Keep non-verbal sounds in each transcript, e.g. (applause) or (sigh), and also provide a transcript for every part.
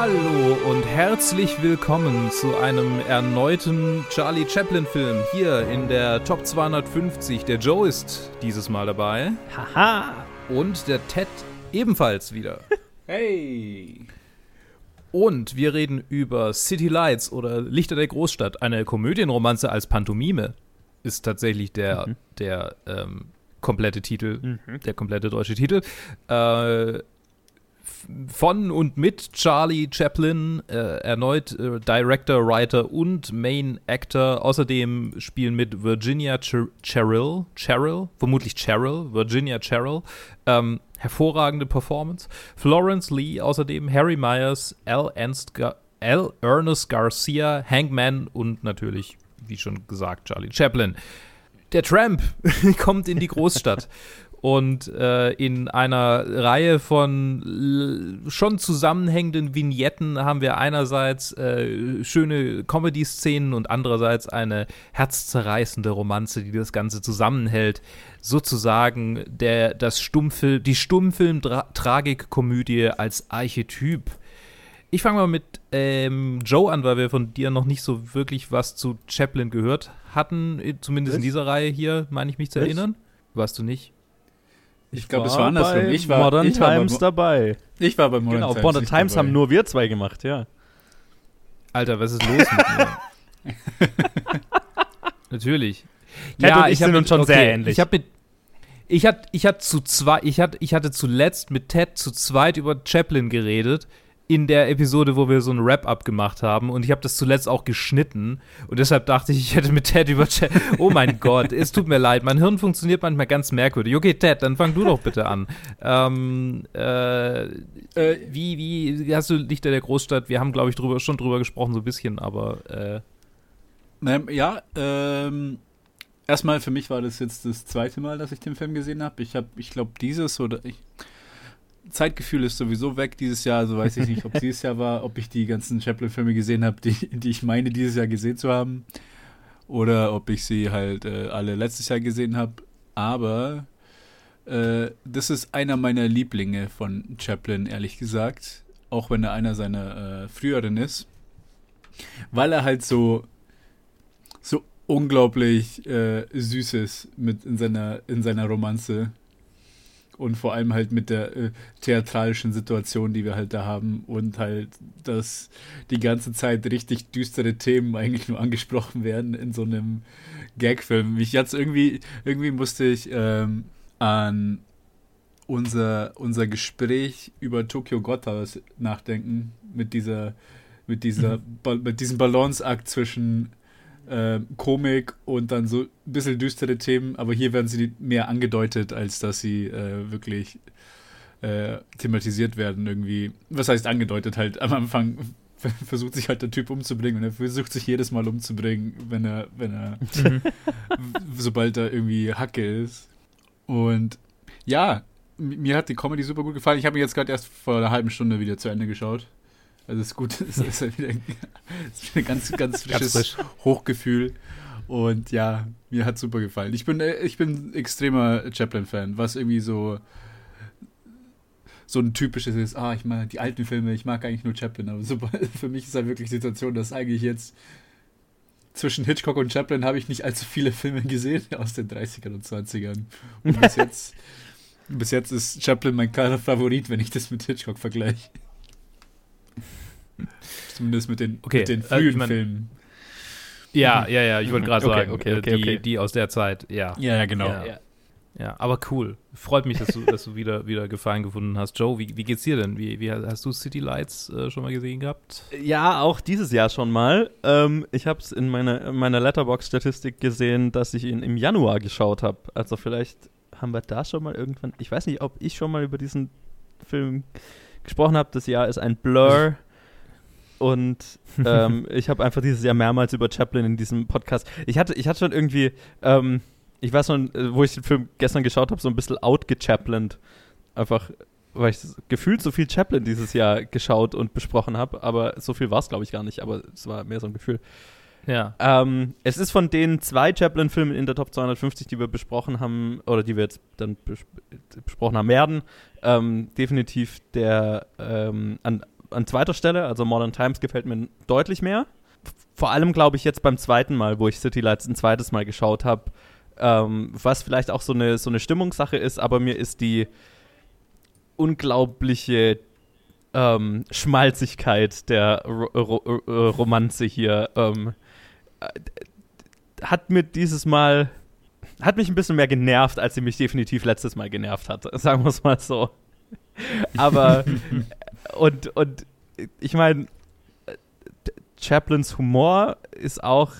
Hallo und herzlich willkommen zu einem erneuten Charlie Chaplin-Film hier in der Top 250. Der Joe ist dieses Mal dabei. Haha. Und der Ted ebenfalls wieder. (laughs) Hey! Und wir reden über City Lights oder Lichter der Großstadt. Eine Komödienromanze als Pantomime ist tatsächlich der, mhm. der ähm, komplette Titel, mhm. der komplette deutsche Titel. Äh, von und mit Charlie Chaplin, äh, erneut äh, Director, Writer und Main Actor. Außerdem spielen mit Virginia Cher Cheryl, Cheryl, vermutlich Cheryl, Virginia Cheryl. Ähm, hervorragende Performance. Florence Lee, außerdem Harry Myers, L. Ernst, Gar L. Ernest Garcia, Hankman und natürlich, wie schon gesagt, Charlie Chaplin. Der Tramp (laughs) kommt in die Großstadt (laughs) und äh, in einer Reihe von schon zusammenhängenden Vignetten haben wir einerseits äh, schöne Comedy-Szenen und andererseits eine herzzerreißende Romanze, die das Ganze zusammenhält. Sozusagen der, das Stummfilm, die Stummfilm-Tragikkomödie als Archetyp. Ich fange mal mit ähm, Joe an, weil wir von dir noch nicht so wirklich was zu Chaplin gehört hatten, zumindest was? in dieser Reihe hier, meine ich mich zu was? erinnern. Warst du nicht? Ich, glaube, es war andersrum. Ich war Modern ich Times war bei, dabei. Ich war bei Modern genau, Times. Genau, Modern Times dabei. haben nur wir zwei gemacht, ja. Alter, was ist los mit mir? (laughs) Natürlich. Ja, ich, ich sind uns schon okay, sehr ähnlich. Ich habe mit ich hatte, ich hatte zu zwei, ich hatte, ich hatte zuletzt mit Ted zu zweit über Chaplin geredet in der Episode, wo wir so ein Wrap-up gemacht haben und ich habe das zuletzt auch geschnitten und deshalb dachte ich, ich hätte mit Ted über Ted. Oh mein Gott, es tut mir leid, mein Hirn funktioniert manchmal ganz merkwürdig. Okay, Ted, dann fang du doch bitte an. Ähm, äh, äh, wie, wie hast du Lichter der Großstadt? Wir haben, glaube ich, drüber, schon drüber gesprochen, so ein bisschen, aber. Äh. Ja, ähm, erstmal für mich war das jetzt das zweite Mal, dass ich den Film gesehen habe. Ich habe, ich glaube, dieses oder ich Zeitgefühl ist sowieso weg dieses Jahr, also weiß ich nicht, ob es (laughs) dieses Jahr war, ob ich die ganzen Chaplin-Filme gesehen habe, die, die ich meine, dieses Jahr gesehen zu haben. Oder ob ich sie halt äh, alle letztes Jahr gesehen habe. Aber äh, das ist einer meiner Lieblinge von Chaplin, ehrlich gesagt. Auch wenn er einer seiner äh, früheren ist. Weil er halt so, so unglaublich äh, süß ist mit in seiner, in seiner Romanze und vor allem halt mit der äh, theatralischen Situation, die wir halt da haben und halt, dass die ganze Zeit richtig düstere Themen (laughs) eigentlich nur angesprochen werden in so einem Gagfilm. Ich jetzt irgendwie, irgendwie musste ich ähm, an unser, unser Gespräch über Tokyo Godhouse nachdenken mit dieser, mit dieser, mhm. mit diesem Balanceakt zwischen äh, Komik und dann so ein bisschen düstere Themen, aber hier werden sie mehr angedeutet, als dass sie äh, wirklich äh, thematisiert werden irgendwie. Was heißt angedeutet? Halt am Anfang (laughs) versucht sich halt der Typ umzubringen und er versucht sich jedes Mal umzubringen, wenn er, wenn er, mhm. (laughs) sobald er irgendwie Hacke ist. Und ja, mir hat die Comedy super gut gefallen. Ich habe ihn jetzt gerade erst vor einer halben Stunde wieder zu Ende geschaut. Also ist gut, (laughs) es ist halt wieder, ist wieder ganz, ganz frisches ganz frisch. Hochgefühl. Und ja, mir hat super gefallen. Ich bin, äh, ich bin extremer Chaplin-Fan, was irgendwie so so ein typisches ist, ah, ich mag die alten Filme, ich mag eigentlich nur Chaplin, aber super, (laughs) für mich ist halt wirklich die Situation, dass eigentlich jetzt zwischen Hitchcock und Chaplin habe ich nicht allzu viele Filme gesehen (laughs) aus den 30ern und 20ern. Und bis jetzt, bis jetzt ist Chaplin mein klarer Favorit, wenn ich das mit Hitchcock vergleiche. (laughs) Zumindest mit den, okay. mit den frühen äh, ich mein, Filmen. Ja, ja, ja, ich wollte gerade okay, sagen, okay, okay, die, die aus der Zeit, ja. Ja, ja, genau. Ja, ja. aber cool. Freut mich, dass du, dass du wieder, wieder Gefallen gefunden hast. Joe, wie, wie geht's dir denn? Wie, wie hast du City Lights äh, schon mal gesehen gehabt? Ja, auch dieses Jahr schon mal. Ähm, ich habe es in meiner, in meiner Letterbox-Statistik gesehen, dass ich ihn im Januar geschaut habe. Also vielleicht haben wir da schon mal irgendwann. Ich weiß nicht, ob ich schon mal über diesen Film gesprochen habe. Das Jahr ist ein Blur. (laughs) Und ähm, ich habe einfach dieses Jahr mehrmals über Chaplin in diesem Podcast. Ich hatte, ich hatte schon irgendwie, ähm, ich weiß schon, äh, wo ich den Film gestern geschaut habe, so ein bisschen outgechaplint. Einfach, weil ich gefühlt so viel Chaplin dieses Jahr geschaut und besprochen habe, aber so viel war es, glaube ich, gar nicht, aber es war mehr so ein Gefühl. Ja. Ähm, es ist von den zwei Chaplin-Filmen in der Top 250, die wir besprochen haben, oder die wir jetzt dann bes besprochen haben werden, ähm, definitiv der ähm, an an zweiter Stelle. Also Modern Times gefällt mir deutlich mehr. Vor allem, glaube ich, jetzt beim zweiten Mal, wo ich City Lights ein zweites Mal geschaut habe, ähm, was vielleicht auch so eine, so eine Stimmungssache ist, aber mir ist die unglaubliche ähm, Schmalzigkeit der Ro Ro Ro Romanze hier ähm, äh, hat mir dieses Mal hat mich ein bisschen mehr genervt, als sie mich definitiv letztes Mal genervt hat. (laughs) Sagen wir es mal so. Aber (laughs) und und ich meine, Chaplins Humor ist auch,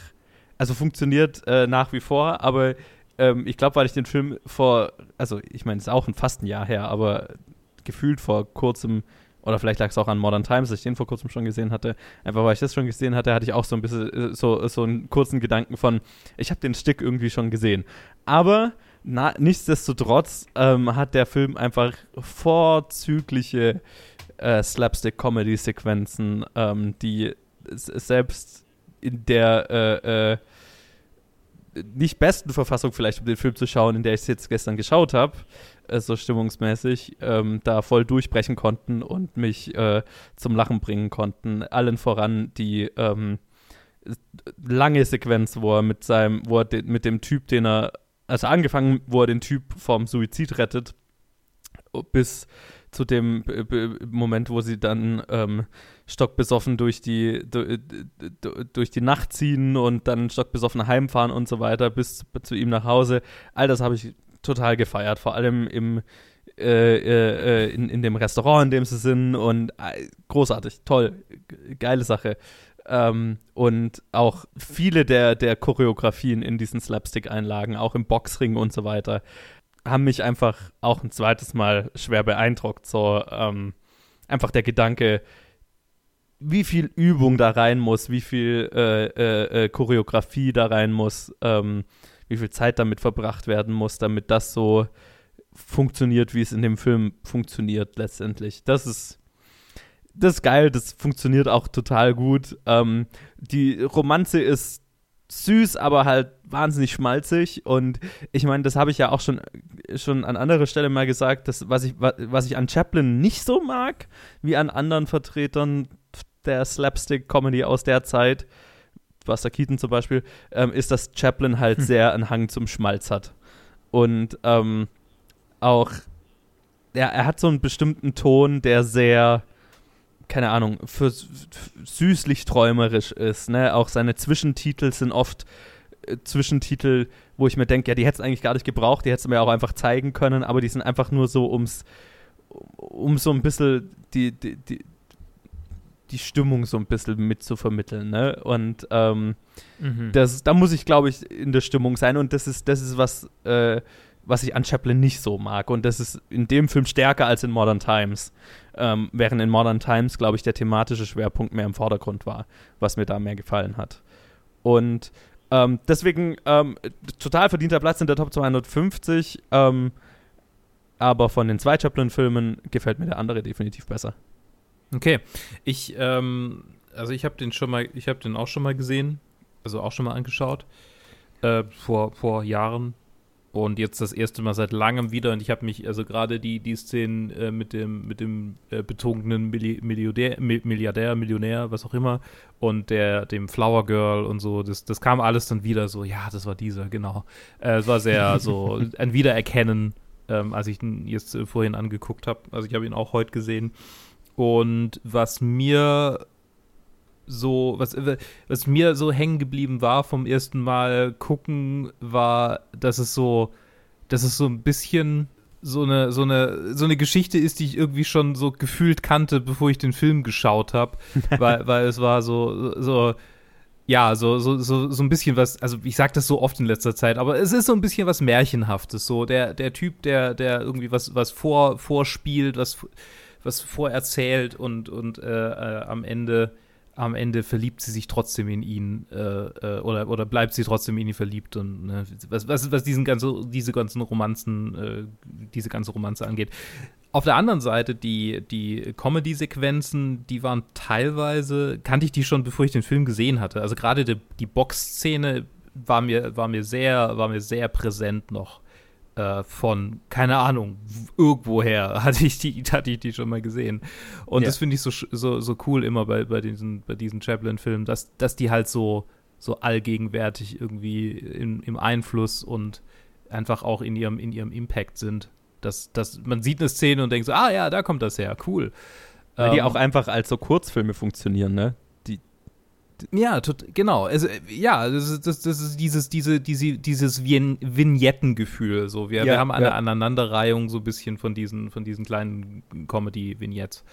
also funktioniert äh, nach wie vor, aber ähm, ich glaube, weil ich den Film vor, also ich meine, es ist auch ein fast ein Jahr her, aber gefühlt vor kurzem, oder vielleicht lag es auch an Modern Times, dass ich den vor kurzem schon gesehen hatte, einfach weil ich das schon gesehen hatte, hatte ich auch so ein bisschen äh, so, so einen kurzen Gedanken von, ich habe den Stick irgendwie schon gesehen. Aber na, nichtsdestotrotz ähm, hat der Film einfach vorzügliche äh, Slapstick-Comedy-Sequenzen, ähm, die selbst in der äh, äh, nicht besten Verfassung vielleicht, um den Film zu schauen, in der ich es jetzt gestern geschaut habe, so stimmungsmäßig, ähm, da voll durchbrechen konnten und mich äh, zum Lachen bringen konnten. Allen voran die ähm, lange Sequenz, wo er mit seinem, wo er de, mit dem Typ, den er, also angefangen, wo er den Typ vom Suizid rettet, bis zu dem Moment, wo sie dann ähm, stockbesoffen durch die, durch die Nacht ziehen und dann stockbesoffen heimfahren und so weiter bis zu ihm nach Hause. All das habe ich total gefeiert, vor allem im, äh, äh, in, in dem Restaurant, in dem sie sind und äh, großartig, toll, geile Sache. Ähm, und auch viele der, der Choreografien in diesen Slapstick-Einlagen, auch im Boxring und so weiter, haben mich einfach auch ein zweites Mal schwer beeindruckt. So ähm, einfach der Gedanke, wie viel Übung da rein muss, wie viel äh, äh, äh, Choreografie da rein muss, ähm, wie viel Zeit damit verbracht werden muss, damit das so funktioniert, wie es in dem Film funktioniert letztendlich. Das ist das ist geil, das funktioniert auch total gut. Ähm, die Romanze ist süß, aber halt wahnsinnig schmalzig. Und ich meine, das habe ich ja auch schon, schon an anderer Stelle mal gesagt, dass, was, ich, was ich an Chaplin nicht so mag, wie an anderen Vertretern der Slapstick-Comedy aus der Zeit, Buster Keaton zum Beispiel, ähm, ist, dass Chaplin halt hm. sehr einen Hang zum Schmalz hat. Und ähm, auch, ja, er hat so einen bestimmten Ton, der sehr, keine Ahnung, für, für süßlich träumerisch ist. Ne? Auch seine Zwischentitel sind oft äh, Zwischentitel, wo ich mir denke, ja, die hättest du eigentlich gar nicht gebraucht, die hättest du mir auch einfach zeigen können, aber die sind einfach nur so ums, um so ein bisschen die, die, die, die Stimmung so ein bisschen mitzuvermitteln. Ne? Und ähm, mhm. das, da muss ich, glaube ich, in der Stimmung sein. Und das ist, das ist was, äh, was ich an Chaplin nicht so mag. Und das ist in dem Film stärker als in Modern Times. Ähm, während in Modern Times, glaube ich, der thematische Schwerpunkt mehr im Vordergrund war, was mir da mehr gefallen hat. Und ähm, deswegen ähm, total verdienter Platz in der Top 250. Ähm, aber von den zwei Chaplin-Filmen gefällt mir der andere definitiv besser. Okay, ich, ähm, also ich habe den schon mal, ich habe den auch schon mal gesehen, also auch schon mal angeschaut, äh, vor, vor Jahren. Und jetzt das erste Mal seit langem wieder. Und ich habe mich, also gerade die, die Szenen äh, mit dem, mit dem äh, betrunkenen Milli Milliardär, Milliardär, Millionär, was auch immer, und der, dem Flower Girl und so, das, das kam alles dann wieder so, ja, das war dieser, genau. Äh, es war sehr so ein Wiedererkennen, ähm, als ich ihn jetzt äh, vorhin angeguckt habe. Also ich habe ihn auch heute gesehen. Und was mir so, was, was mir so hängen geblieben war vom ersten Mal gucken, war, dass es so, dass es so ein bisschen so eine, so eine, so eine Geschichte ist, die ich irgendwie schon so gefühlt kannte, bevor ich den Film geschaut habe. (laughs) weil, weil es war so, so, ja, so, so, so, so ein bisschen was, also ich sag das so oft in letzter Zeit, aber es ist so ein bisschen was Märchenhaftes. So, der, der Typ, der, der irgendwie was, was vor, vorspielt, was was vorerzählt und, und äh, äh, am Ende am Ende verliebt sie sich trotzdem in ihn äh, äh, oder, oder bleibt sie trotzdem in ihn verliebt und ne, was, was, was diesen ganze, diese ganzen Romanzen, äh, diese ganze Romanze angeht. Auf der anderen Seite, die, die Comedy-Sequenzen, die waren teilweise, kannte ich die schon, bevor ich den Film gesehen hatte. Also gerade die, die Box-Szene war mir, war mir war mir sehr präsent noch äh, von, keine Ahnung, irgendwoher (laughs) hatte ich die, hatte ich die schon mal gesehen. Und ja. das finde ich so, so, so cool immer bei, bei diesen, bei diesen Chaplin-Filmen, dass, dass die halt so, so allgegenwärtig irgendwie in, im Einfluss und einfach auch in ihrem, in ihrem Impact sind. Dass, dass man sieht eine Szene und denkt so, ah ja, da kommt das her, cool. Weil ähm, die auch einfach als so Kurzfilme funktionieren, ne? Ja, tot, genau. Also, ja, das ist, das, das ist dieses, diese, diese, dieses Vignettengefühl. So. Wir, ja, wir haben eine ja. Aneinanderreihung so ein bisschen von diesen, von diesen kleinen Comedy-Vignettes.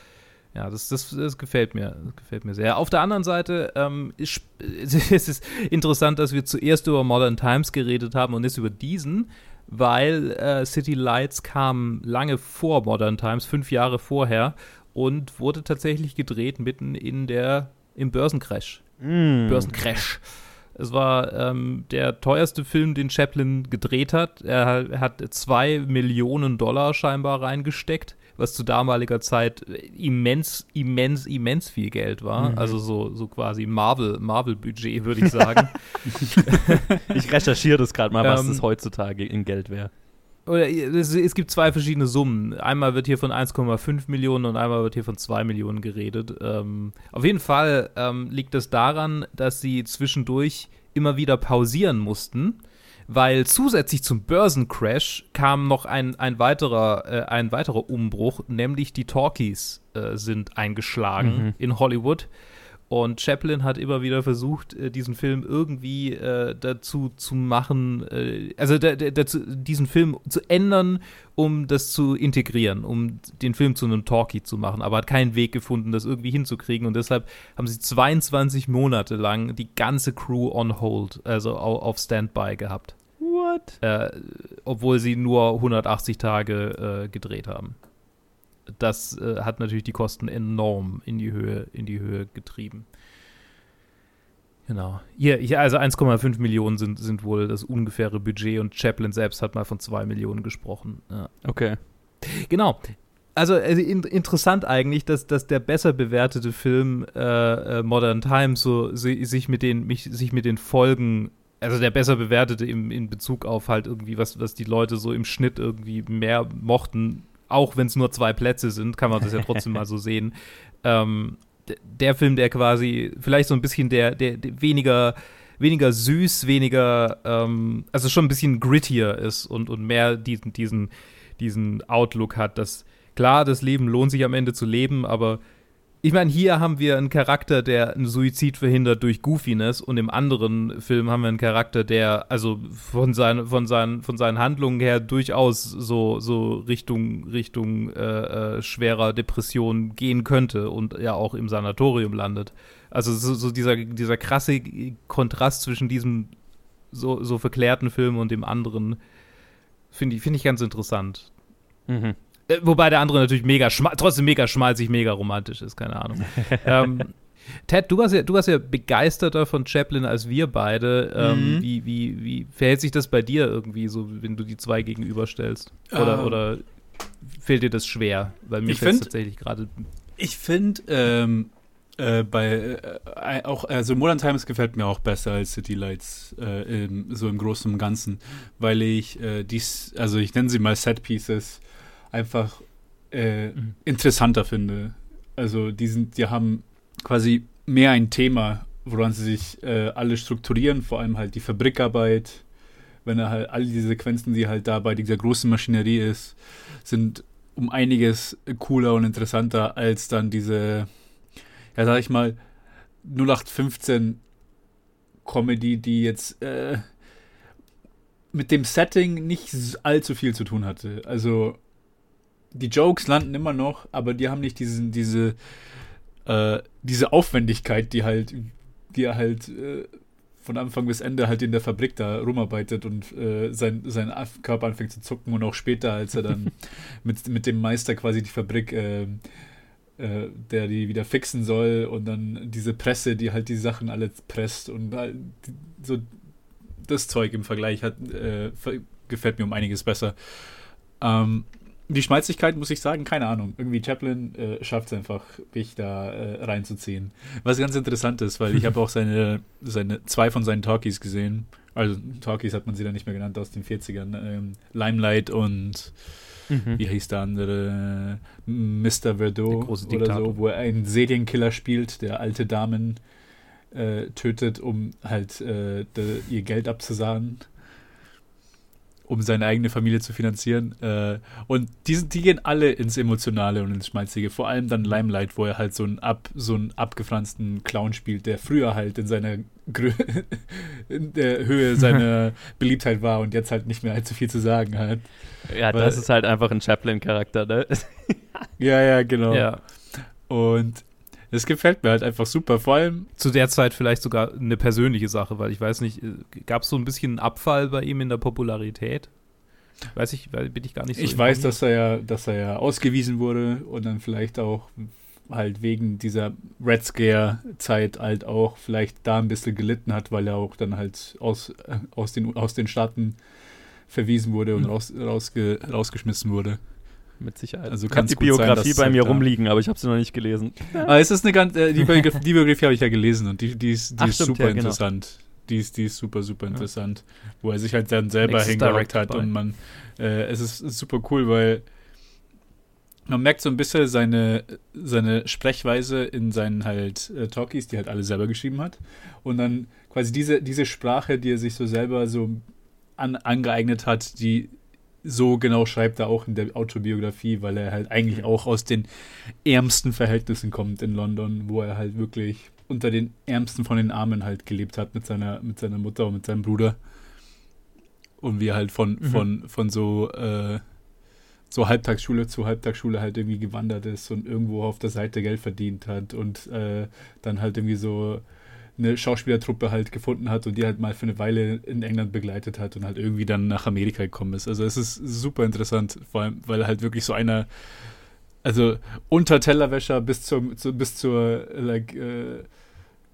Ja, das, das, das, gefällt mir, das gefällt mir sehr. Auf der anderen Seite ähm, ist, (laughs) es ist interessant, dass wir zuerst über Modern Times geredet haben und jetzt über diesen, weil äh, City Lights kam lange vor Modern Times, fünf Jahre vorher und wurde tatsächlich gedreht mitten in der im Börsencrash. Mm. Börsencrash. Es war ähm, der teuerste Film, den Chaplin gedreht hat. Er, er, hat zwei Millionen Dollar scheinbar reingesteckt, was zu damaliger Zeit immens, immens, immens viel Geld war. Mhm. Also so, so quasi Marvel, Marvel-Budget, würde ich sagen. (laughs) ich recherchiere das gerade mal, was ähm, das heutzutage in Geld wäre oder es, es, gibt zwei verschiedene Summen. Einmal wird hier von 1,5 Millionen und einmal wird hier von 2 Millionen geredet. Ähm, auf jeden Fall ähm, liegt es daran, dass sie zwischendurch immer wieder pausieren mussten, weil zusätzlich zum Börsencrash kam noch ein, ein, weiterer, äh, ein weiterer Umbruch, nämlich die Talkies äh, sind eingeschlagen mhm. in Hollywood. Und Chaplin hat immer wieder versucht, äh, diesen Film irgendwie äh, dazu zu machen, äh, also da, dazu, diesen Film zu ändern, um das zu integrieren, um den Film zu einem Talkie zu machen, aber hat keinen Weg gefunden, das irgendwie hinzukriegen. Und deshalb haben sie 22 Monate lang die ganze Crew on hold, also auf Standby gehabt. What? Äh, obwohl sie nur 180 Tage äh, gedreht haben das äh, hat natürlich die Kosten enorm in die Höhe, in die Höhe getrieben. Genau. Hier, hier also 1,5 Millionen sind, sind wohl das ungefähre Budget und Chaplin selbst hat mal von 2 Millionen gesprochen. Ja. Okay. Genau. Also, also in, interessant eigentlich, dass, dass der besser bewertete Film äh, äh, Modern Times so si, sich mit den mich, sich mit den Folgen also der besser bewertete im, in Bezug auf halt irgendwie was was die Leute so im Schnitt irgendwie mehr mochten auch wenn es nur zwei Plätze sind, kann man das ja trotzdem mal so (laughs) sehen. Ähm, der Film, der quasi vielleicht so ein bisschen der, der, der weniger, weniger süß, weniger, ähm, also schon ein bisschen grittier ist und, und mehr diesen, diesen, diesen Outlook hat, dass klar, das Leben lohnt sich am Ende zu leben, aber ich meine, hier haben wir einen Charakter, der einen Suizid verhindert durch Goofiness und im anderen Film haben wir einen Charakter, der also von, sein, von, seinen, von seinen Handlungen her durchaus so, so Richtung, Richtung äh, äh, schwerer Depression gehen könnte und ja auch im Sanatorium landet. Also so, so dieser, dieser krasse Kontrast zwischen diesem so, so verklärten Film und dem anderen finde ich, find ich ganz interessant. Mhm. Äh, wobei der andere natürlich mega trotzdem mega schmalzig, mega romantisch ist, keine Ahnung. (laughs) ähm, Ted, du warst, ja, du warst ja begeisterter von Chaplin als wir beide. Ähm, mhm. wie, wie, wie verhält sich das bei dir irgendwie so, wenn du die zwei gegenüberstellst? Oder, uh. oder fehlt dir das schwer? Weil mir fällt tatsächlich gerade. Ich finde, ähm, äh, bei äh, auch also Modern Times gefällt mir auch besser als City Lights äh, im, so im Großen und Ganzen, weil ich äh, dies also ich nenne sie mal Set Pieces einfach äh, mhm. interessanter finde. Also die, sind, die haben quasi mehr ein Thema, woran sie sich äh, alle strukturieren, vor allem halt die Fabrikarbeit, wenn er halt all diese Sequenzen, die halt da bei dieser großen Maschinerie ist, sind um einiges cooler und interessanter als dann diese, ja sag ich mal, 0815 Comedy, die jetzt äh, mit dem Setting nicht allzu viel zu tun hatte. Also die Jokes landen immer noch, aber die haben nicht diesen, diese, äh, diese Aufwendigkeit, die halt, die er halt äh, von Anfang bis Ende halt in der Fabrik da rumarbeitet und äh, sein, sein Körper anfängt zu zucken und auch später, als er dann (laughs) mit, mit dem Meister quasi die Fabrik, äh, äh, der die wieder fixen soll und dann diese Presse, die halt die Sachen alle presst und so das Zeug im Vergleich hat, äh, gefällt mir um einiges besser. Ähm, die Schmalzigkeit, muss ich sagen, keine Ahnung. Irgendwie Chaplin äh, schafft es einfach, mich da äh, reinzuziehen. Was ganz interessant ist, weil ich (laughs) habe auch seine, seine, zwei von seinen Talkies gesehen. Also Talkies hat man sie dann nicht mehr genannt aus den 40ern. Ähm, Limelight und mhm. wie hieß der andere? Mr. Verdot oder so, wo er einen Serienkiller spielt, der alte Damen äh, tötet, um halt äh, de, ihr Geld abzusahnen um seine eigene Familie zu finanzieren. Äh, und die, die gehen alle ins Emotionale und ins Schmalzige. Vor allem dann Limelight, wo er halt so einen, ab, so einen abgefransten Clown spielt, der früher halt in seiner Grö (laughs) in der Höhe seiner (laughs) Beliebtheit war und jetzt halt nicht mehr allzu viel zu sagen hat. Ja, Weil, das ist halt einfach ein Chaplin-Charakter, ne? ja, ja, genau. Ja. Und es gefällt mir halt einfach super. Vor allem. Zu der Zeit vielleicht sogar eine persönliche Sache, weil ich weiß nicht, äh, gab es so ein bisschen einen Abfall bei ihm in der Popularität? Weiß ich, bin ich gar nicht so. Ich weiß, dass er ja, dass er ja ausgewiesen wurde und dann vielleicht auch halt wegen dieser Red Scare-Zeit halt auch vielleicht da ein bisschen gelitten hat, weil er auch dann halt aus, äh, aus, den, aus den Staaten verwiesen wurde und raus, rausge, rausgeschmissen wurde mit Sicherheit. Also kann die Biografie sein, bei mir rumliegen, aber ich habe sie noch nicht gelesen. Aber ah, es ist eine ganz, äh, die, Biografie, die Biografie habe ich ja gelesen und die, die ist, die Ach, ist stimmt, super ja, genau. interessant. Die ist, die ist super, super interessant. Ja. Wo er sich halt dann selber hingehockt hat by. und man, äh, es ist, ist super cool, weil man merkt so ein bisschen seine, seine Sprechweise in seinen halt äh, Talkies, die halt alle selber geschrieben hat. Und dann quasi diese, diese Sprache, die er sich so selber so an, angeeignet hat, die so genau schreibt er auch in der Autobiografie, weil er halt eigentlich auch aus den ärmsten Verhältnissen kommt in London, wo er halt wirklich unter den ärmsten von den Armen halt gelebt hat mit seiner, mit seiner Mutter und mit seinem Bruder. Und wie er halt von, mhm. von, von so, äh, so Halbtagsschule zu Halbtagsschule halt irgendwie gewandert ist und irgendwo auf der Seite Geld verdient hat und äh, dann halt irgendwie so eine Schauspielertruppe halt gefunden hat und die halt mal für eine Weile in England begleitet hat und halt irgendwie dann nach Amerika gekommen ist. Also es ist super interessant, vor allem, weil halt wirklich so einer, also unter Tellerwäscher bis zur, zu, bis zur like, äh,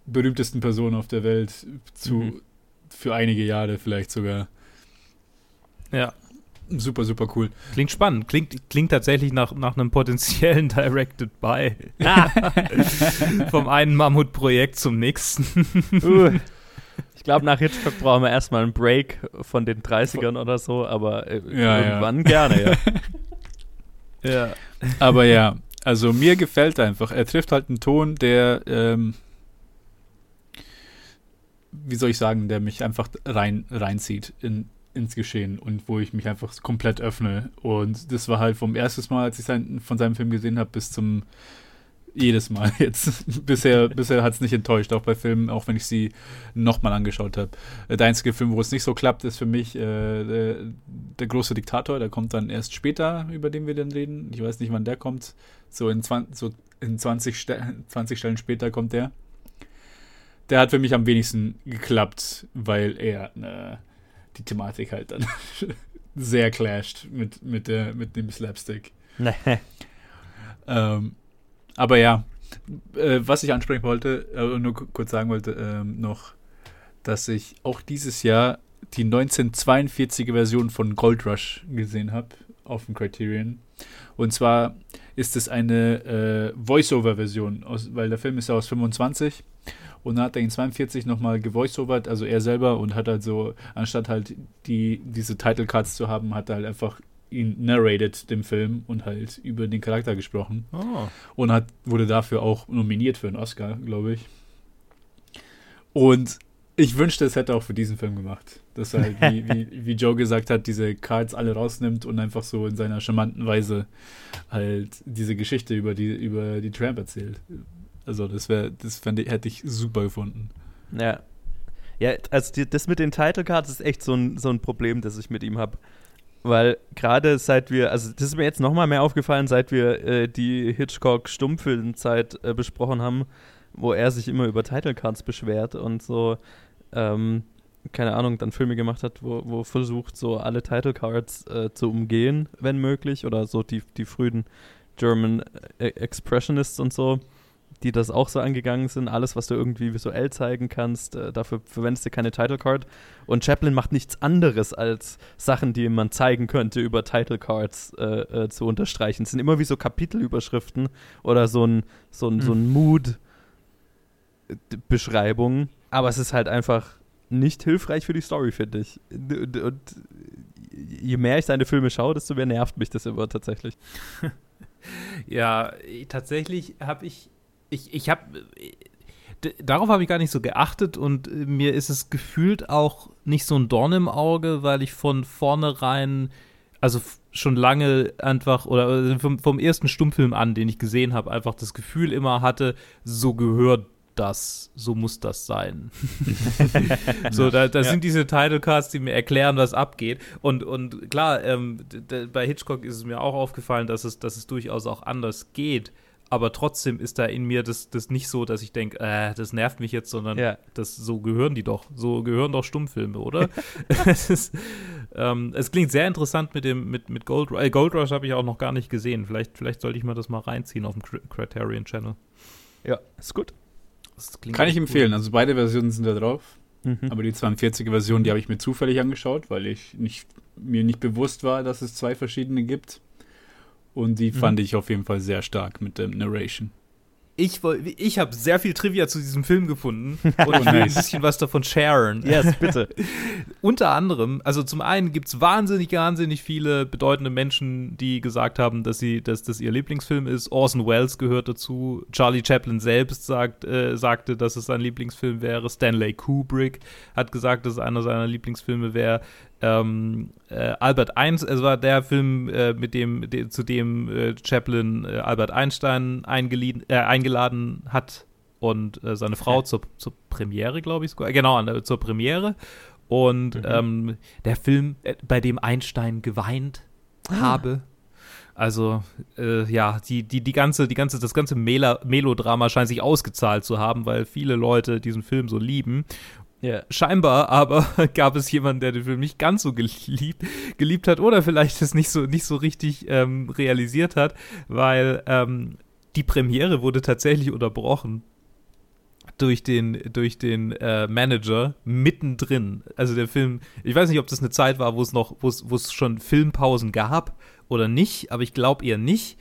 berühmtesten Person auf der Welt zu mhm. für einige Jahre vielleicht sogar. Ja. Super, super cool. Klingt spannend. Klingt, klingt tatsächlich nach, nach einem potenziellen (laughs) Directed By. Ah. (laughs) Vom einen Mammutprojekt zum nächsten. (laughs) uh. Ich glaube, nach Hitchcock brauchen wir erstmal einen Break von den 30ern oder so, aber äh, ja, irgendwann ja. gerne, ja. ja. Aber ja, also mir gefällt einfach. Er trifft halt einen Ton, der, ähm, wie soll ich sagen, der mich einfach rein, reinzieht in, ins Geschehen und wo ich mich einfach komplett öffne. Und das war halt vom ersten Mal, als ich sein, von seinem Film gesehen habe, bis zum jedes Mal (laughs) jetzt. bisher bisher hat es nicht enttäuscht, auch bei Filmen, auch wenn ich sie nochmal angeschaut habe. Äh, der einzige Film, wo es nicht so klappt, ist für mich äh, der, der, große Diktator. Der kommt dann erst später, über den wir dann reden. Ich weiß nicht, wann der kommt. So in, 20, so in 20, St 20 Stellen später kommt der. Der hat für mich am wenigsten geklappt, weil er eine die Thematik halt dann (laughs) sehr clasht mit, mit, der, mit dem Slapstick. ähm, aber ja, äh, was ich ansprechen wollte, äh, nur kurz sagen wollte, äh, noch, dass ich auch dieses Jahr die 1942er Version von Gold Rush gesehen habe auf dem Criterion. Und zwar ist es eine äh, Voice-Over-Version, weil der Film ist ja aus 25 und dann hat er ihn 42 nochmal gevoiceovert, also er selber, und hat halt so, anstatt halt die, diese Title Cards zu haben, hat er halt einfach ihn narrated, dem Film, und halt über den Charakter gesprochen. Oh. Und hat, wurde dafür auch nominiert für einen Oscar, glaube ich. Und ich wünschte, es hätte auch für diesen Film gemacht. Dass er halt, wie, wie, (laughs) wie, Joe gesagt hat, diese Cards alle rausnimmt und einfach so in seiner charmanten Weise halt diese Geschichte über die, über die Tramp erzählt. Also das wäre, das fände, hätte ich super gefunden. Ja. Ja, also die, das mit den Title Cards ist echt so ein, so ein Problem, das ich mit ihm habe. Weil gerade seit wir, also das ist mir jetzt nochmal mehr aufgefallen, seit wir äh, die Hitchcock-Stummfilmzeit äh, besprochen haben, wo er sich immer über Title Cards beschwert und so, ähm, keine Ahnung, dann Filme gemacht hat, wo, wo versucht, so alle Title Cards äh, zu umgehen, wenn möglich, oder so die, die frühen German äh, Expressionists und so die das auch so angegangen sind. Alles, was du irgendwie visuell zeigen kannst, äh, dafür verwendest du keine Title Card. Und Chaplin macht nichts anderes als Sachen, die man zeigen könnte, über Title Cards äh, äh, zu unterstreichen. Es sind immer wie so Kapitelüberschriften oder so ein, so ein, mhm. so ein Mood-Beschreibung. Aber es ist halt einfach nicht hilfreich für die Story, finde ich. Und, und je mehr ich seine Filme schaue, desto mehr nervt mich das immer tatsächlich. (laughs) ja, tatsächlich habe ich, ich, ich habe, darauf habe ich gar nicht so geachtet und mir ist es gefühlt auch nicht so ein Dorn im Auge, weil ich von vornherein, also schon lange einfach, oder also vom, vom ersten Stummfilm an, den ich gesehen habe, einfach das Gefühl immer hatte, so gehört das, so muss das sein. (laughs) so, da, da ja. sind diese Titlecards, die mir erklären, was abgeht. Und, und klar, ähm, bei Hitchcock ist es mir auch aufgefallen, dass es, dass es durchaus auch anders geht. Aber trotzdem ist da in mir das, das nicht so, dass ich denke, äh, das nervt mich jetzt, sondern ja. das, so gehören die doch. So gehören doch Stummfilme, oder? (laughs) es, ist, ähm, es klingt sehr interessant mit dem mit, mit Gold, äh, Gold Rush habe ich auch noch gar nicht gesehen. Vielleicht, vielleicht sollte ich mir das mal reinziehen auf dem Criterion Channel. Ja, ist gut. Kann ich empfehlen. Also beide Versionen sind da drauf. Mhm. Aber die 42er-Version, die habe ich mir zufällig angeschaut, weil ich nicht, mir nicht bewusst war, dass es zwei verschiedene gibt. Und die mhm. fand ich auf jeden Fall sehr stark mit der Narration ich, ich habe sehr viel Trivia zu diesem Film gefunden (laughs) und ich will ein bisschen was davon sharen. Yes, bitte. (laughs) Unter anderem, also zum einen gibt es wahnsinnig, wahnsinnig viele bedeutende Menschen, die gesagt haben, dass sie, dass das ihr Lieblingsfilm ist. Orson Welles gehört dazu. Charlie Chaplin selbst sagt, äh, sagte, dass es sein Lieblingsfilm wäre. Stanley Kubrick hat gesagt, dass es einer seiner Lieblingsfilme wäre ähm, äh, Albert Einstein, es war der Film, äh, mit dem, de, zu dem äh, Chaplin äh, Albert Einstein äh, eingeladen hat und seine Frau zur, zur Premiere, glaube ich. Genau, an, zur Premiere. Und mhm. ähm, der Film, bei dem Einstein geweint ah. habe. Also, äh, ja, die, die, die ganze, die ganze, das ganze Mela Melodrama scheint sich ausgezahlt zu haben, weil viele Leute diesen Film so lieben. Ja. Scheinbar aber (laughs) gab es jemanden, der den Film nicht ganz so geliebt, geliebt hat oder vielleicht es nicht so, nicht so richtig ähm, realisiert hat, weil ähm, die Premiere wurde tatsächlich unterbrochen durch den, durch den äh, Manager mittendrin. Also der Film, ich weiß nicht, ob das eine Zeit war, wo es noch, wo es schon Filmpausen gab oder nicht, aber ich glaube eher nicht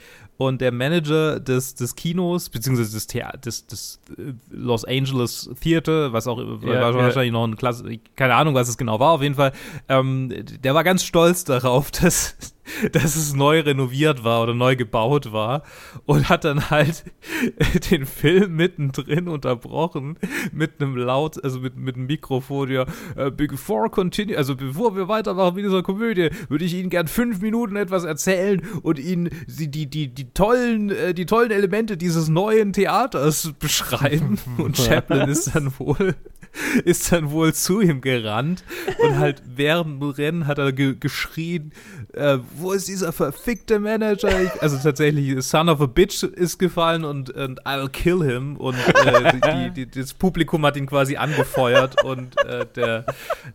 und der Manager des, des Kinos, beziehungsweise des, Thea des, des äh, Los Angeles Theater, was auch ja, wahrscheinlich ja. noch ein Klasse, keine Ahnung, was es genau war, auf jeden Fall, ähm, der war ganz stolz darauf, (laughs) dass (laughs) dass es neu renoviert war oder neu gebaut war und hat dann halt (laughs) den Film mittendrin unterbrochen mit einem laut, also mit, mit einem Mikrofon, ja, uh, before continue, also bevor wir weitermachen mit dieser Komödie, würde ich Ihnen gern fünf Minuten etwas erzählen und Ihnen die, die, die, die tollen, äh, die tollen Elemente dieses neuen Theaters beschreiben. (laughs) Und Chaplin ist dann wohl (laughs) ist dann wohl zu ihm gerannt und halt während dem Rennen hat er ge geschrien, äh, wo ist dieser verfickte Manager? Ich, also tatsächlich, Son of a Bitch ist gefallen und, und I'll kill him und äh, die, die, das Publikum hat ihn quasi angefeuert und äh, der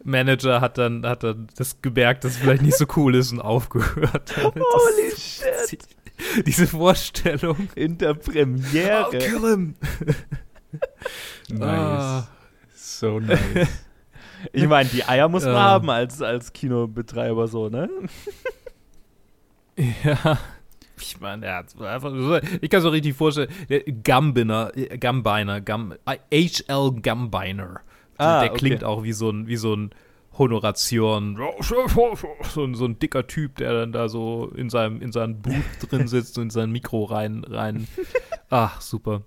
Manager hat dann, hat dann das gemerkt, dass es vielleicht nicht so cool ist und aufgehört. Holy shit! Diese Vorstellung. In der Premiere. I'll kill him! nice. Ah. So nice. (laughs) Ich meine, die Eier muss man ja. haben als, als Kinobetreiber, so, ne? (laughs) ja. Ich meine, er hat einfach, ich kann es mir richtig vorstellen, der Gambiner, Gambiner, Gam, H.L. Gambiner. Ah, der okay. klingt auch wie so ein, wie so ein Honoration, so ein, so ein dicker Typ, der dann da so in seinem, in seinem Booth drin sitzt und in sein Mikro rein, rein. (laughs) Ach, super.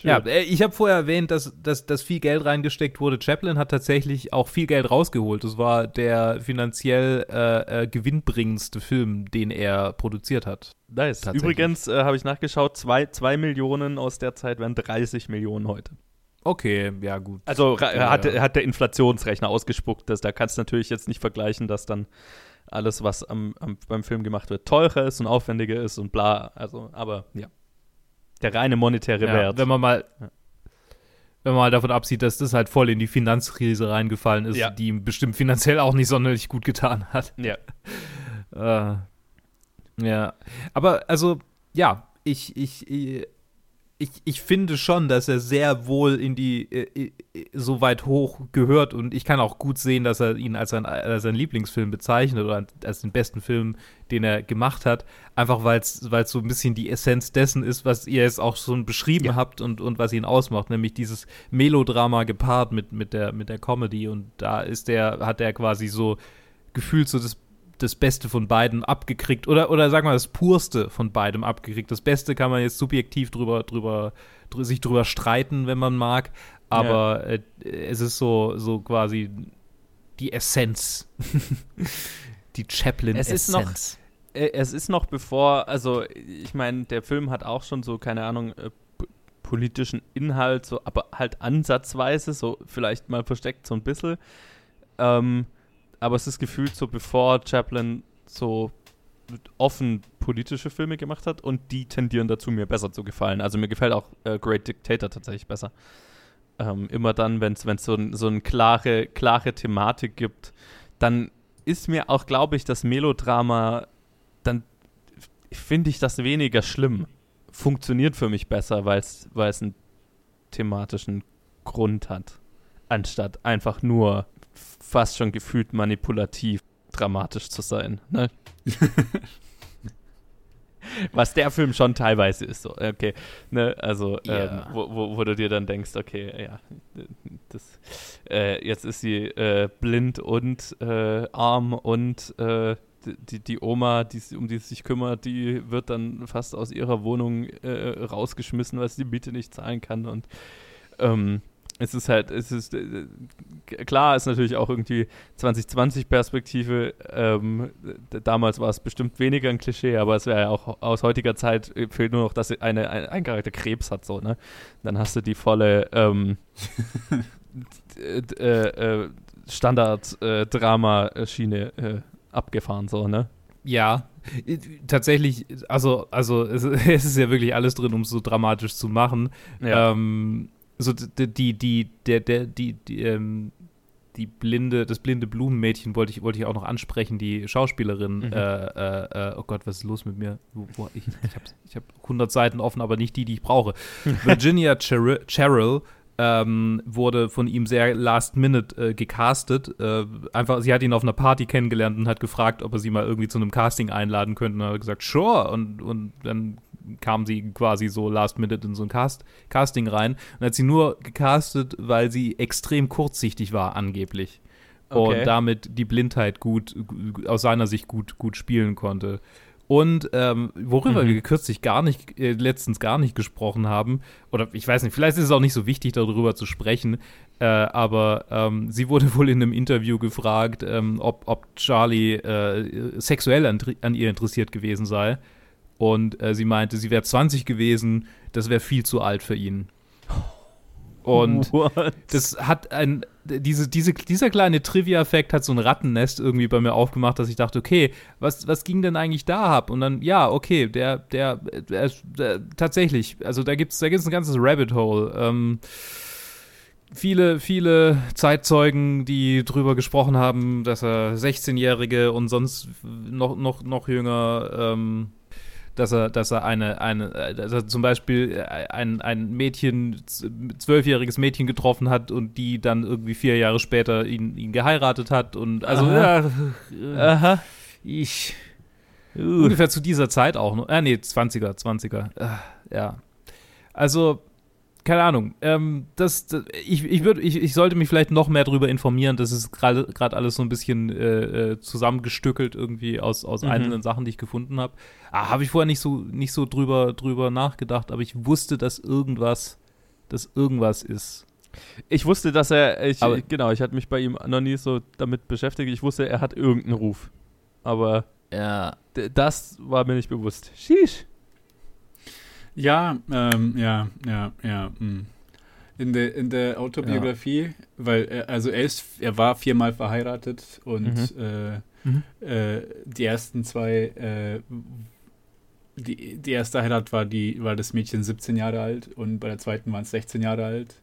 Schön. Ja, äh, ich habe vorher erwähnt, dass, dass, dass viel Geld reingesteckt wurde. Chaplin hat tatsächlich auch viel Geld rausgeholt. Das war der finanziell äh, äh, gewinnbringendste Film, den er produziert hat. Nice. Übrigens äh, habe ich nachgeschaut, 2 Millionen aus der Zeit wären 30 Millionen heute. Okay, ja gut. Also ja, hat, ja. hat der Inflationsrechner ausgespuckt. Dass, da kannst du natürlich jetzt nicht vergleichen, dass dann alles, was am, am, beim Film gemacht wird, teurer ist und aufwendiger ist und bla. Also, aber ja. Der reine monetäre ja, Wert. Wenn man mal. Wenn man mal davon absieht, dass das halt voll in die Finanzkrise reingefallen ist, ja. die ihm bestimmt finanziell auch nicht sonderlich gut getan hat. Ja. (laughs) äh, ja. Aber also, ja, ich, ich, ich ich, ich finde schon, dass er sehr wohl in die äh, äh, so weit hoch gehört und ich kann auch gut sehen, dass er ihn als, sein, als seinen Lieblingsfilm bezeichnet oder als den besten Film, den er gemacht hat. Einfach weil es so ein bisschen die Essenz dessen ist, was ihr jetzt auch schon beschrieben ja. habt und, und was ihn ausmacht, nämlich dieses Melodrama gepaart mit, mit, der, mit der Comedy. Und da ist der, hat er quasi so gefühlt so das das Beste von beiden abgekriegt oder, oder sagen wir das Purste von beidem abgekriegt. Das Beste kann man jetzt subjektiv drüber, drüber, drüber sich drüber streiten, wenn man mag, aber ja. äh, es ist so, so quasi die Essenz. (laughs) die Chaplin-Essenz. Äh, es ist noch bevor, also ich meine, der Film hat auch schon so, keine Ahnung, äh, politischen Inhalt, so, aber halt ansatzweise, so vielleicht mal versteckt so ein bisschen. Ähm, aber es ist gefühlt so, bevor Chaplin so offen politische Filme gemacht hat und die tendieren dazu, mir besser zu gefallen. Also mir gefällt auch äh, Great Dictator tatsächlich besser. Ähm, immer dann, wenn es so, so eine klare, klare Thematik gibt, dann ist mir auch, glaube ich, das Melodrama, dann finde ich das weniger schlimm. Funktioniert für mich besser, weil es einen thematischen Grund hat, anstatt einfach nur fast schon gefühlt manipulativ dramatisch zu sein. Ne? (laughs) Was der Film schon teilweise ist, so, okay. Ne, also, yeah. ähm, wo, wo, wo, du dir dann denkst, okay, ja, das, äh, jetzt ist sie äh, blind und äh, arm und äh, die, die Oma, die, um die sie sich kümmert, die wird dann fast aus ihrer Wohnung äh, rausgeschmissen, weil sie die Miete nicht zahlen kann und ähm, es ist halt, es ist äh, klar, ist natürlich auch irgendwie 2020-Perspektive. Ähm, damals war es bestimmt weniger ein Klischee, aber es wäre ja auch aus heutiger Zeit äh, fehlt nur noch, dass eine, ein, ein Charakter Krebs hat, so, ne? Dann hast du die volle ähm, äh, äh, Standard-Drama-Schiene äh, abgefahren, so, ne? Ja, tatsächlich, also, also es, (laughs) es, ist ja wirklich alles drin, um es so dramatisch zu machen. Ja. Ähm, so die, die, die, der, der, die, die, ähm, die blinde, das blinde Blumenmädchen wollte ich, wollte ich auch noch ansprechen, die Schauspielerin. Mhm. Äh, äh, äh oh Gott, was ist los mit mir? Wo, ich ich habe ich hab 100 Seiten offen, aber nicht die, die ich brauche. (laughs) Virginia Cheryl ähm, wurde von ihm sehr last minute äh, gecastet. Äh, einfach, sie hat ihn auf einer Party kennengelernt und hat gefragt, ob er sie mal irgendwie zu einem Casting einladen könnte. Und er hat gesagt, sure. Und, und dann kam sie quasi so last minute in so ein Cast, Casting rein und hat sie nur gecastet, weil sie extrem kurzsichtig war, angeblich. Okay. Und damit die Blindheit gut, aus seiner Sicht gut, gut spielen konnte. Und ähm, worüber mhm. wir kürzlich gar nicht, äh, letztens gar nicht gesprochen haben, oder ich weiß nicht, vielleicht ist es auch nicht so wichtig, darüber zu sprechen, äh, aber ähm, sie wurde (laughs) wohl in einem Interview gefragt, ähm, ob, ob Charlie äh, sexuell an, an, ihr interessiert gewesen sei. Und äh, sie meinte, sie wäre 20 gewesen, das wäre viel zu alt für ihn. Und (laughs) What? das hat ein, diese, diese, dieser kleine Trivia-Effekt hat so ein Rattennest irgendwie bei mir aufgemacht, dass ich dachte, okay, was, was ging denn eigentlich da ab? Und dann, ja, okay, der, der, der, der tatsächlich, also da gibt es da gibt's ein ganzes Rabbit Hole. Ähm, viele, viele Zeitzeugen, die drüber gesprochen haben, dass er 16-Jährige und sonst noch, noch, noch jünger ähm, dass er, dass er eine, eine, dass er zum Beispiel ein, ein Mädchen, zwölfjähriges Mädchen getroffen hat und die dann irgendwie vier Jahre später ihn, ihn geheiratet hat und also Aha. ja, Aha. ich uh. ungefähr zu dieser Zeit auch noch, äh, nee, 20er, 20er, äh, ja. Also keine Ahnung. Ähm, das, das, ich, ich, würd, ich, ich sollte mich vielleicht noch mehr darüber informieren. Das ist gerade alles so ein bisschen äh, äh, zusammengestückelt irgendwie aus, aus mhm. einzelnen Sachen, die ich gefunden habe. Ah, habe ich vorher nicht so, nicht so drüber, drüber nachgedacht, aber ich wusste, dass irgendwas, dass irgendwas ist. Ich wusste, dass er, ich, aber, genau, ich hatte mich bei ihm noch nie so damit beschäftigt. Ich wusste, er hat irgendeinen Ruf. Aber ja. das war mir nicht bewusst. Sheesh. Ja, ähm, ja, ja, ja. Mh. Hm. In der, in der Autobiografie, ja. weil er, also er ist, er war viermal verheiratet und mhm. Äh, mhm. Äh, die ersten zwei, äh, die, die erste Heirat war die, war das Mädchen 17 Jahre alt und bei der zweiten waren es 16 Jahre alt.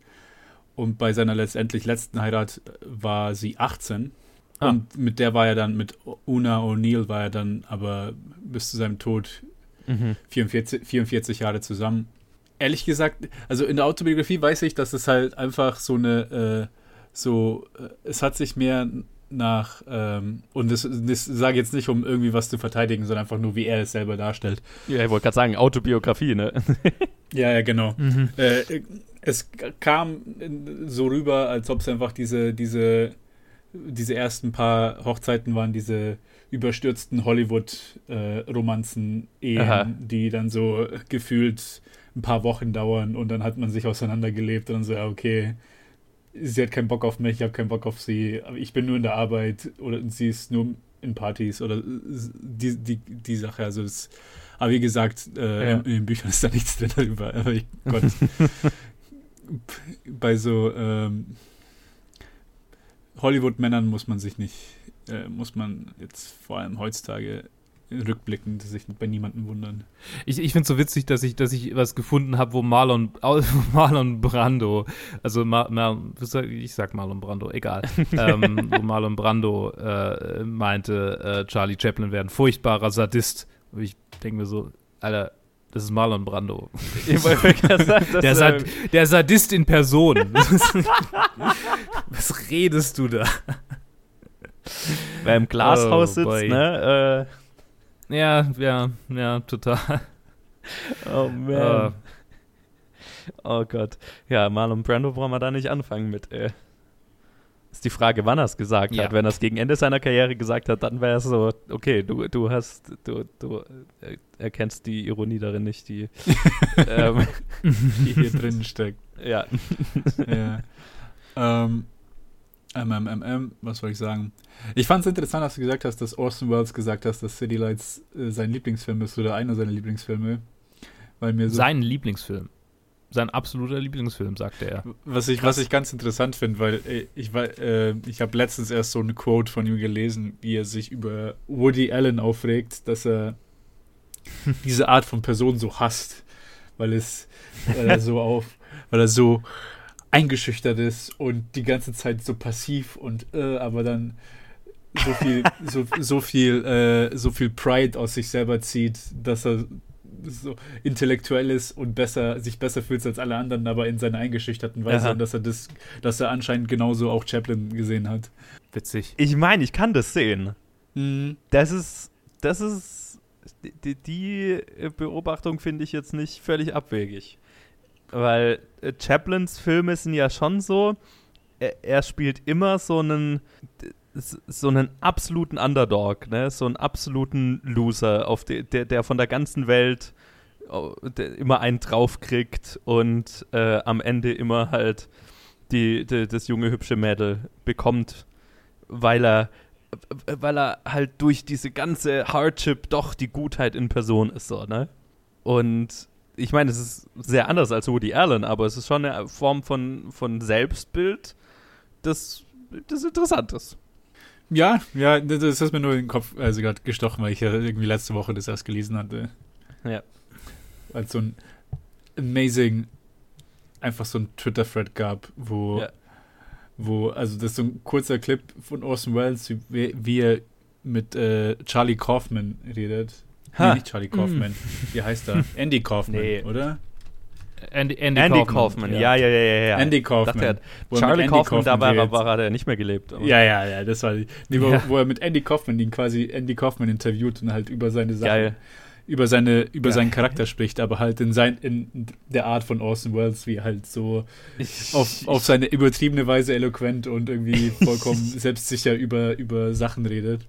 Und bei seiner letztendlich letzten Heirat war sie 18. Ah. Und mit der war er dann, mit Una O'Neill war er dann aber bis zu seinem Tod mhm. 44, 44 Jahre zusammen. ehrlich gesagt, also in der Autobiografie weiß ich, dass es halt einfach so eine, äh, so, äh, es hat sich mehr nach, ähm, und das, das sage ich jetzt nicht, um irgendwie was zu verteidigen, sondern einfach nur, wie er es selber darstellt. Ja, ich wollte gerade sagen, Autobiografie, ne? (laughs) ja, ja, genau. Mhm. Äh, es kam so rüber, als ob es einfach diese, diese, diese ersten paar Hochzeiten waren, diese überstürzten Hollywood-Romanzen, äh, Ehen, die dann so gefühlt ein paar Wochen dauern und dann hat man sich auseinandergelebt und dann so, ja, okay, sie hat keinen Bock auf mich, ich habe keinen Bock auf sie, ich bin nur in der Arbeit oder sie ist nur in Partys oder die, die, die Sache, also das, aber wie gesagt, äh, ja. in, in, den Büchern ist da nichts drin darüber, aber ich, (laughs) Gott, bei so ähm, Hollywood-Männern muss man sich nicht, äh, muss man jetzt vor allem heutzutage rückblickend sich bei niemandem wundern. Ich, ich finde es so witzig, dass ich, dass ich was gefunden habe, wo Marlon, (laughs) Marlon Brando, also Mar, Mar, ich sag Marlon Brando, egal, (laughs) ähm, wo Marlon Brando äh, meinte, äh, Charlie Chaplin wäre ein furchtbarer Sadist. Und ich denke mir so, Alter, das ist Marlon Brando. (laughs) Der, Sad der Sadist in Person. was redest du da? Wer im Glashaus oh, sitzt, boy. ne? Äh ja, ja, ja, total. Oh man. Uh. Oh Gott. Ja, Marlon Brando brauchen wir da nicht anfangen mit, ey. Ist die Frage, wann er es gesagt ja. hat. Wenn er es gegen Ende seiner Karriere gesagt hat, dann wäre es so, okay, du, du hast, du, du äh, erkennst die Ironie darin nicht, die, (laughs) ähm, die hier drin steckt. Ja. (laughs) ja. Ähm, MMMM, was soll ich sagen? Ich fand es interessant, dass du gesagt hast, dass Orson Welles gesagt hat, dass City Lights äh, sein Lieblingsfilm ist oder einer seiner Lieblingsfilme. Weil mir so sein Lieblingsfilm. Sein absoluter Lieblingsfilm, sagte er. Was ich, was ich ganz interessant finde, weil äh, ich, äh, ich habe letztens erst so eine Quote von ihm gelesen, wie er sich über Woody Allen aufregt, dass er (laughs) diese Art von Person so hasst, weil es weil er so auf, weil er so eingeschüchtert ist und die ganze Zeit so passiv und äh, aber dann so viel, (laughs) so, so viel, äh, so viel Pride aus sich selber zieht, dass er so intellektuell ist und besser, sich besser fühlt als alle anderen, aber in seiner eingeschüchterten Weise und dass er das, dass er anscheinend genauso auch Chaplin gesehen hat. Witzig. Ich meine, ich kann das sehen. Mhm. Das ist, das ist, die, die Beobachtung finde ich jetzt nicht völlig abwegig. Weil äh, Chaplins Filme sind ja schon so, er, er, spielt immer so einen so einen absoluten Underdog, ne? so einen absoluten Loser, auf de, der, der von der ganzen Welt oh, immer einen draufkriegt und äh, am Ende immer halt die, die, das junge hübsche Mädel bekommt, weil er weil er halt durch diese ganze Hardship doch die Gutheit in Person ist so, ne? Und ich meine, es ist sehr anders als Woody Allen, aber es ist schon eine Form von, von Selbstbild, das, das interessant ist. Ja, ja, das ist mir nur in den Kopf also gerade gestochen, weil ich ja irgendwie letzte Woche das erst gelesen hatte. Ja. Als so ein amazing, einfach so ein Twitter-Thread gab, wo, ja. wo, also das ist so ein kurzer Clip von Orson Welles, wie, wie er mit äh, Charlie Kaufman redet. Ha. Nee, nicht Charlie Kaufman. Mm. Wie heißt er? (laughs) Andy Kaufman, nee. oder? Andy, Andy, Andy Kaufman. Kaufman. Ja. ja, ja, ja, ja. Andy Kaufman. Dachte, Charlie Kaufman, Kaufman, da war, er, war er nicht mehr gelebt. Aber. Ja, ja, ja, das war die, wo, ja. wo, er mit Andy Kaufman ihn quasi Andy Kaufman interviewt und halt über seine Sachen, Geil. über seine, über Geil. seinen Charakter spricht, aber halt in sein, in der Art von Orson Welles, wie halt so ich, auf, auf seine übertriebene Weise eloquent und irgendwie (laughs) vollkommen selbstsicher über, über Sachen redet.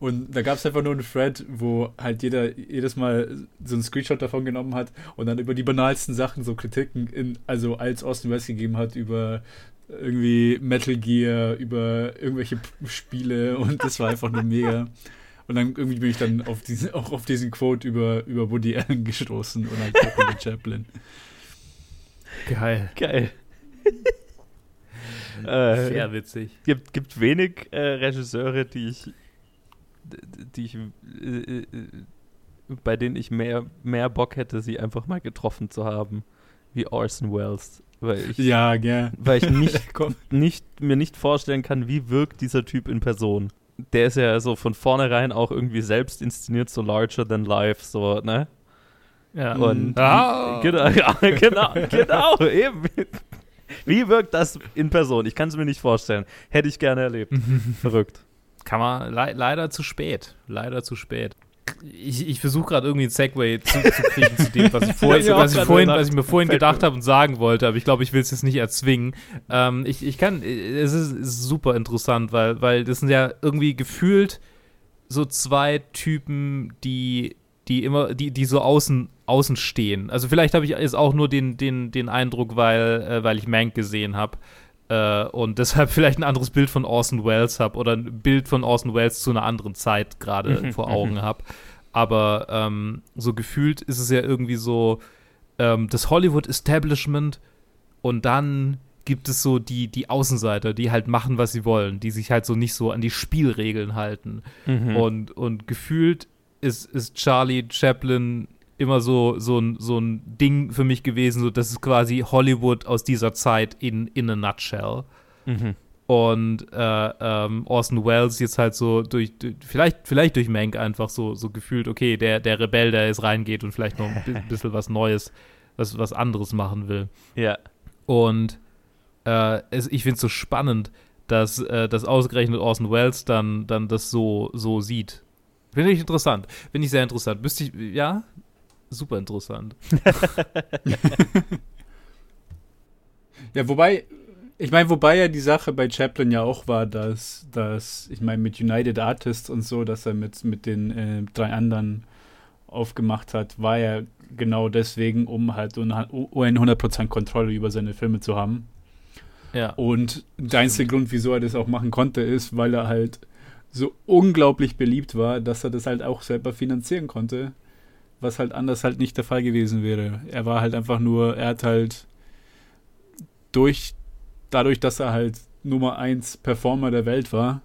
Und da gab es einfach nur einen Thread, wo halt jeder jedes Mal so einen Screenshot davon genommen hat und dann über die banalsten Sachen so Kritiken, in, also als Austin West gegeben hat über irgendwie Metal Gear, über irgendwelche Spiele und das war einfach nur mega. Und dann irgendwie bin ich dann auf diesen, auch auf diesen Quote über, über Woody Allen gestoßen und halt auch über Chaplin. Geil. Geil. äh, Sehr witzig. Gibt, gibt wenig äh, Regisseure, die ich die ich, äh, äh, bei denen ich mehr, mehr Bock hätte, sie einfach mal getroffen zu haben, wie Orson Welles. Weil ich, ja, gern. Weil ich nicht, (laughs) nicht, mir nicht vorstellen kann, wie wirkt dieser Typ in Person. Der ist ja so von vornherein auch irgendwie selbst inszeniert, so larger than life, so, ne? Ja. Und ah. genau, ja, genau, (laughs) genau, eben. Wie wirkt das in Person? Ich kann es mir nicht vorstellen. Hätte ich gerne erlebt. (laughs) Verrückt. Kann man le leider zu spät. Leider zu spät. Ich, ich versuche gerade irgendwie ein Segway zu, zu, kriegen zu dem, was ich, (laughs) vorhin, ja, was ich, vorhin, was ich mir vorhin gedacht habe und sagen wollte, aber ich glaube, ich will es jetzt nicht erzwingen. Ähm, ich, ich kann, es ist, ist, super interessant, weil, weil das sind ja irgendwie gefühlt so zwei Typen, die, die immer, die, die so außen, außen stehen. Also vielleicht habe ich jetzt auch nur den, den, den Eindruck, weil, äh, weil ich Mank gesehen habe äh, und (laughs) deshalb vielleicht ein anderes Bild von Orson Welles habe oder ein Bild von Orson Welles zu einer anderen Zeit gerade mhm, vor mhm. Augen habe. Aber ähm, so gefühlt ist es ja irgendwie so ähm, das Hollywood-Establishment und dann gibt es so die, die Außenseiter, die halt machen, was sie wollen, die sich halt so nicht so an die Spielregeln halten. Mhm. Und, und gefühlt ist, ist Charlie Chaplin immer so, so, ein, so ein Ding für mich gewesen, so das ist quasi Hollywood aus dieser Zeit in, in a nutshell. Mhm. Und äh, ähm, Orson Welles jetzt halt so durch, durch, vielleicht, vielleicht durch Mank einfach so, so gefühlt, okay, der, der Rebell, der jetzt reingeht und vielleicht noch ein (laughs) bisschen was Neues, was, was anderes machen will. Ja. Und äh, es, ich finde es so spannend, dass, äh, dass ausgerechnet Orson Welles dann, dann das so, so sieht. Finde ich interessant. Finde ich sehr interessant. Müsste ich, ja, super interessant. (laughs) ja, wobei, ich meine, wobei ja die Sache bei Chaplin ja auch war, dass, dass ich meine, mit United Artists und so, dass er mit, mit den äh, drei anderen aufgemacht hat, war ja genau deswegen, um halt so eine 100% Kontrolle über seine Filme zu haben. Ja. Und der einzige Grund, wieso er das auch machen konnte, ist, weil er halt so unglaublich beliebt war, dass er das halt auch selber finanzieren konnte was halt anders halt nicht der Fall gewesen wäre. Er war halt einfach nur, er hat halt durch, dadurch, dass er halt Nummer 1 Performer der Welt war,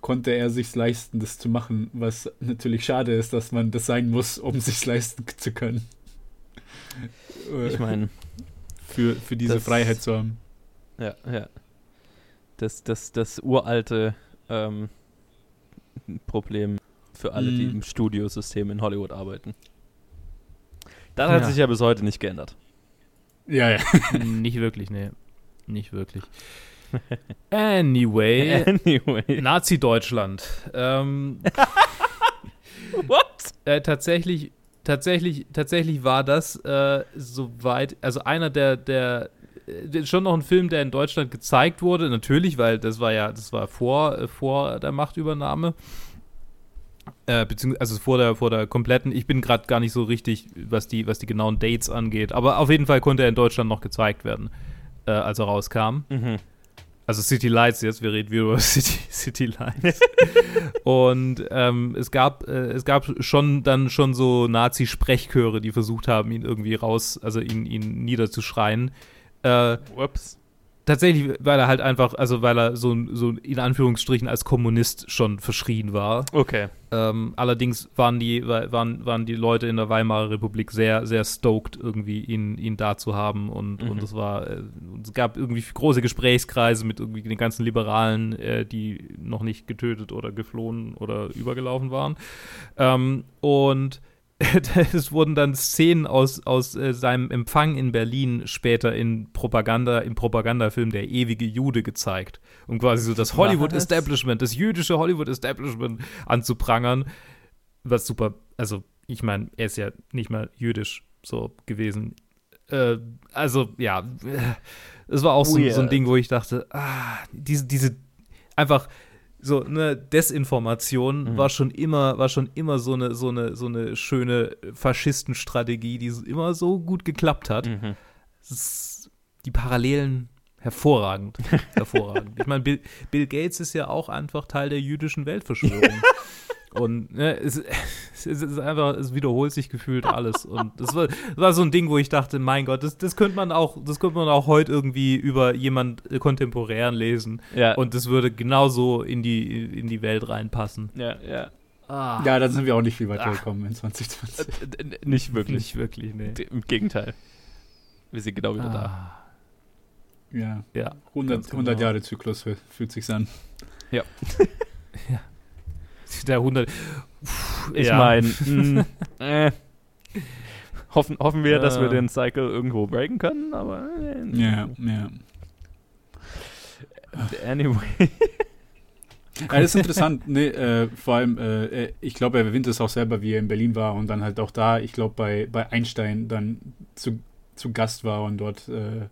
konnte er sich leisten, das zu machen, was natürlich schade ist, dass man das sein muss, um sich leisten zu können. Ich meine, für, für diese das, Freiheit zu haben. Ja, ja. Das, das, das uralte ähm, Problem für alle, die mhm. im Studiosystem in Hollywood arbeiten. Das hat ja. sich ja bis heute nicht geändert. Ja, ja. (laughs) nicht wirklich, nee. Nicht wirklich. (laughs) Anyway. anyway. Nazi-Deutschland. Ähm, (laughs) What? Äh, tatsächlich, tatsächlich, tatsächlich war das äh, soweit, also einer der, der, äh, schon noch ein Film, der in Deutschland gezeigt wurde, natürlich, weil das war ja, das war vor, äh, vor der Machtübernahme. Äh, beziehungsweise also vor der, vor der kompletten, ich bin gerade gar nicht so richtig, was die, was die genauen Dates angeht, aber auf jeden Fall konnte er in Deutschland noch gezeigt werden, äh, als er rauskam. Mhm. Also City Lights jetzt, wir reden wieder über (laughs) City, City Lights. (laughs) und ähm, es gab, äh, es gab schon dann schon so Nazi-Sprechchöre, die versucht haben, ihn irgendwie raus, also ihn, ihn niederzuschreien. Äh, Ups. Tatsächlich, weil er halt einfach, also weil er so, so in Anführungsstrichen als Kommunist schon verschrien war. Okay. Ähm, allerdings waren die, waren, waren die Leute in der Weimarer Republik sehr, sehr stoked, irgendwie ihn, ihn da zu haben. Und, mhm. und es war, äh, es gab irgendwie große Gesprächskreise mit irgendwie den ganzen Liberalen, äh, die noch nicht getötet oder geflohen oder übergelaufen waren. Ähm, und (laughs) es wurden dann Szenen aus, aus äh, seinem Empfang in Berlin später in Propaganda, im Propagandafilm Der ewige Jude gezeigt, um quasi so das Hollywood-Establishment, das jüdische Hollywood-Establishment anzuprangern. Was super, also ich meine, er ist ja nicht mal jüdisch so gewesen. Äh, also ja, es war auch so, so, ein Ding, wo ich dachte, ah, diese, diese einfach so eine Desinformation mhm. war schon immer war schon immer so eine so eine so eine schöne Faschistenstrategie, die immer so gut geklappt hat. Mhm. die Parallelen hervorragend, (laughs) hervorragend. ich meine, Bill, Bill Gates ist ja auch einfach Teil der jüdischen Weltverschwörung. (laughs) Und ne, es, (laughs) es, ist einfach, es wiederholt sich gefühlt alles. Und das war, das war so ein Ding, wo ich dachte, mein Gott, das, das könnte man auch, das könnte man auch heute irgendwie über jemand kontemporären lesen. Ja. Und das würde genauso in die, in die Welt reinpassen. Ja, ja. Ah. Ja, dann sind wir auch nicht viel weiter gekommen in 2020. Äh, nicht wirklich. Nicht wirklich, nee. Im Gegenteil. Wir sind genau wieder ah. da. Ja. ja 100, 100 genau. Jahre Zyklus fühlt sich an. Ja. (laughs) ja der 100. ich ja. meine, (laughs) hm, äh, Hoffen, hoffen wir, Ja. dass wir den Cycle irgendwo breaken können, aber äh, Ja, ja. anyway. (laughs) Ja, das ist interessant. Nee, äh, vor allem, äh, ich glaube, er erwähnt es auch selber, wie er in Berlin war und dann halt auch da, ich glaube, bei, bei Einstein dann zu, zu Gast war und dort äh,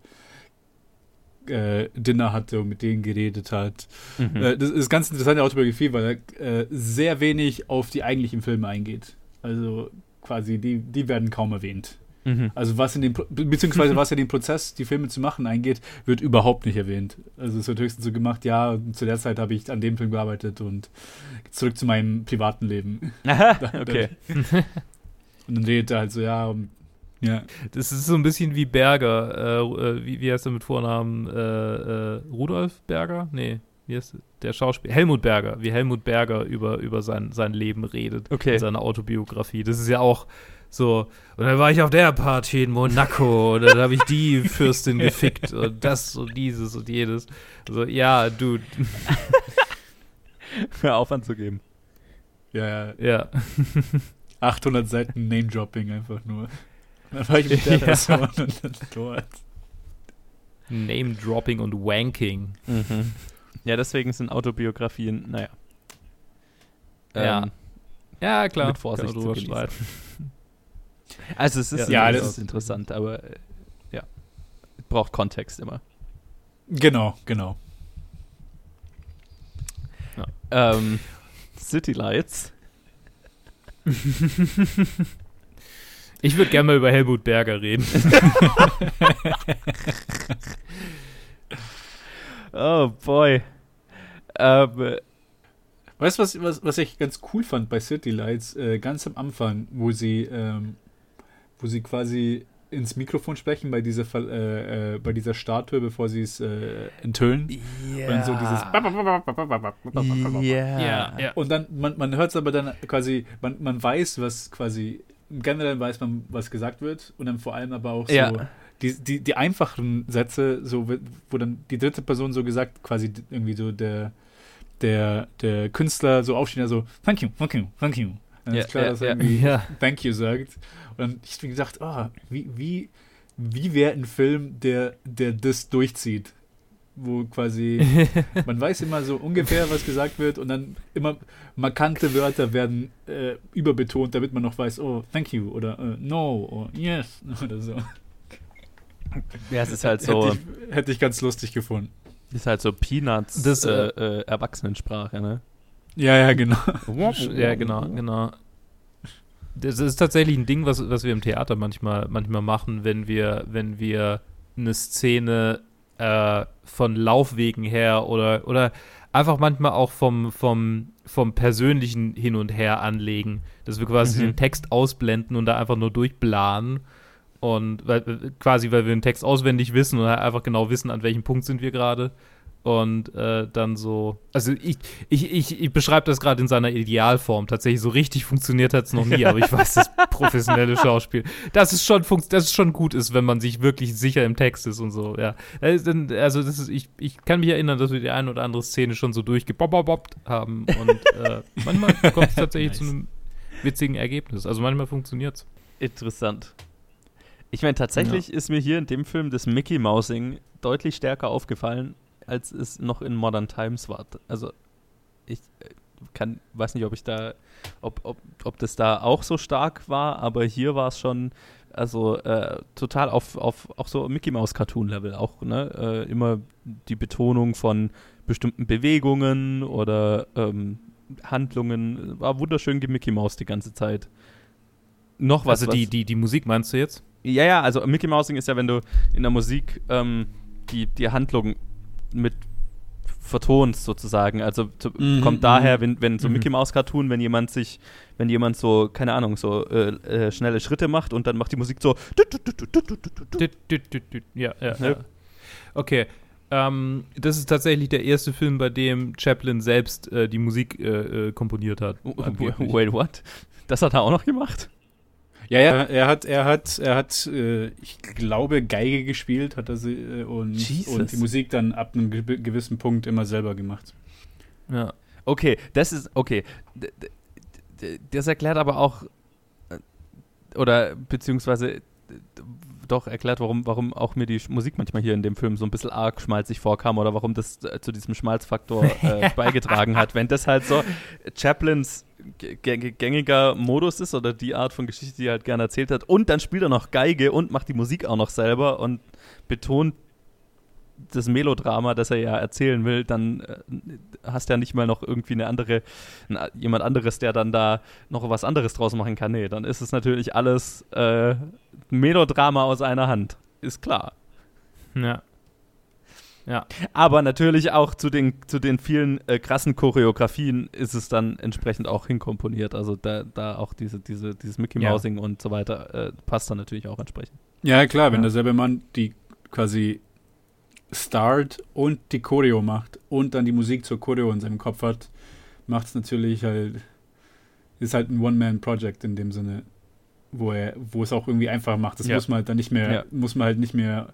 äh, Dinner hatte und mit denen geredet hat. Mhm. Äh, das ist ganz interessante Autobiografie, weil er äh, sehr wenig auf die eigentlichen Filme eingeht. Also quasi, die, die werden kaum erwähnt. Mhm. Also was in den, beziehungsweise was in den Prozess, die Filme zu machen eingeht, wird überhaupt nicht erwähnt. Also es wird höchstens so gemacht, ja, zu der Zeit habe ich an dem Film gearbeitet und zurück zu meinem privaten Leben. Aha, (laughs) okay. Und dann redet er halt so, ja, um, ja. Das ist so ein bisschen wie Berger. Äh, äh, wie, wie heißt er mit Vornamen? Äh, äh, Rudolf Berger? Nee, wie heißt der Schauspieler? Helmut Berger. Wie Helmut Berger über, über sein, sein Leben redet. Okay. In seiner Autobiografie. Das ist ja auch so. Und dann war ich auf der Party in Monaco. und dann habe ich die (laughs) Fürstin gefickt. Und das und dieses und jedes. So, ja, dude. (laughs) Hör auf anzugeben. Ja, ja, Ja. (laughs) 800 Seiten Name-Dropping einfach nur. Dann war ich mit der (laughs) Ja. Person und dann dort. Name-Dropping und Wanking. Mhm. Ja, deswegen sind Autobiografien, naja. Ja. Ähm, Ja, klar. Mit Vorsicht zu genießen. streiten. Also es ist, Ja, das- ist interessant, aber äh, ja, braucht Kontext immer. Genau, genau. Ähm, City Lights. (laughs) Ich würde gerne mal über Helmut Berger reden. Oh boy. Ähm, Weißt du, was, was, was ich ganz cool fand bei City Lights, äh, ganz am Anfang, wo sie, ähm, wo sie quasi ins Mikrofon sprechen bei dieser, äh, äh, bei dieser Statue, bevor sie es äh, enthüllen. Und so dieses Ja. ja. Und dann, man, man hört es aber dann quasi, man, man weiß, was quasi, generell weiß man, was gesagt wird und dann vor allem aber auch so Ja. die, die, die einfachen Sätze, so wo dann die dritte Person so gesagt, quasi irgendwie so der, der, der Künstler so aufsteht, so thank you, thank you, thank you. Dann Ja, ist klar, ja, dass er ja. irgendwie (laughs) Ja. thank you sagt. Und dann ich mir gedacht, ah, wie, wie, wie wäre ein Film, der, der das durchzieht? Wo quasi (laughs) man weiß immer so ungefähr, was gesagt wird und dann immer markante Wörter werden äh, überbetont, damit man noch weiß, oh, thank you oder äh, no oder yes (laughs) oder so. Ja, es ist halt so, Hätte ich, hätte ich ganz lustig gefunden. ist halt so Peanuts Das, äh, äh, äh, Erwachsenensprache, ne? Ja, ja, genau. (laughs) Ja, genau, genau. Das ist tatsächlich ein Ding, was, was wir im Theater manchmal, manchmal machen, wenn wir, wenn wir eine Szene äh, von Laufwegen her oder, oder einfach manchmal auch vom, vom, vom persönlichen Hin und Her anlegen. Dass wir quasi Mhm. den Text ausblenden und da einfach nur durchplanen. Und weil, quasi, weil wir den Text auswendig wissen und halt einfach genau wissen, an welchem Punkt sind wir gerade. Und äh, dann so, also ich, ich, ich, ich beschreibe das gerade in seiner Idealform. Tatsächlich so richtig funktioniert hat es noch nie, (laughs) aber ich weiß, das professionelle Schauspiel, dass es schon funkt, dass es schon gut ist, wenn man sich wirklich sicher im Text ist und so, ja. Dann- Also das ist, ich, ich kann mich erinnern, dass wir die eine oder andere Szene schon so durchgebobbt haben und äh, (laughs) manchmal kommt es tatsächlich zu Nice. einem witzigen Ergebnis. Also manchmal funktioniert es. Interessant. Ich meine, tatsächlich ist mir hier in dem Film das Mickey Mousing deutlich stärker aufgefallen, als es noch in Modern Times war. Also ich äh, kann, weiß nicht, ob ich da, ob, ob, ob das da auch so stark war, aber hier war es schon, also äh, total auf, auf auch so Mickey Mouse Cartoon Level auch, ne? Äh, immer die Betonung von bestimmten Bewegungen oder ähm, Handlungen, war wunderschön Mickey Mouse die ganze Zeit. Noch was, Also die, was- die, die Musik meinst du jetzt? ja, ja, also Mickey Mousing ist ja, wenn du in der Musik ähm, die, die Handlung mit vertonst sozusagen. Also zu, Mhm, kommt daher, wenn, wenn so Mhm. Mickey Mouse Cartoon, wenn jemand sich, wenn jemand so, keine Ahnung, so äh, äh, schnelle Schritte macht und dann macht die Musik so. Ja, ja, Ja. Okay. Ähm, das ist tatsächlich der erste Film, bei dem Chaplin selbst äh, die Musik äh, äh, komponiert hat. Wait, what? Das hat er auch noch gemacht? Ja, ja, er hat, er hat, er hat, äh, ich glaube, Geige gespielt, hat er sie äh, und, Jesus. und die Musik dann ab einem ge gewissen Punkt immer selber gemacht. Ja. Okay, das ist, okay. D- Das erklärt aber auch, äh, oder beziehungsweise doch erklärt, warum, warum auch mir die Musik manchmal hier in dem Film so ein bisschen arg schmalzig vorkam oder warum das äh, zu diesem Schmalzfaktor (laughs) äh, beigetragen hat. Wenn das halt so Chaplins gängiger Modus ist oder die Art von Geschichte, die er halt gerne erzählt hat und dann spielt er noch Geige und macht die Musik auch noch selber und betont das Melodrama, das er ja erzählen will, dann äh, hast du ja nicht mal noch irgendwie eine andere, jemand anderes, der dann da noch was anderes draus machen kann. Nee, dann ist es natürlich alles äh, Melodrama aus einer Hand. Ist klar. Ja. Ja. Aber natürlich auch zu den, zu den vielen äh, krassen Choreografien ist es dann entsprechend auch hinkomponiert. Also da, da auch diese, diese, dieses Mickey Mousing ja. und so weiter äh, passt dann natürlich auch entsprechend. Ja, klar, wenn ja. derselbe Mann die quasi Start und die Choreo macht und dann die Musik zur Choreo in seinem Kopf hat, macht es natürlich halt, ist halt ein One-Man-Project in dem Sinne, wo er, wo es auch irgendwie einfach macht. Das ja. muss man halt dann nicht mehr, ja. muss man halt nicht mehr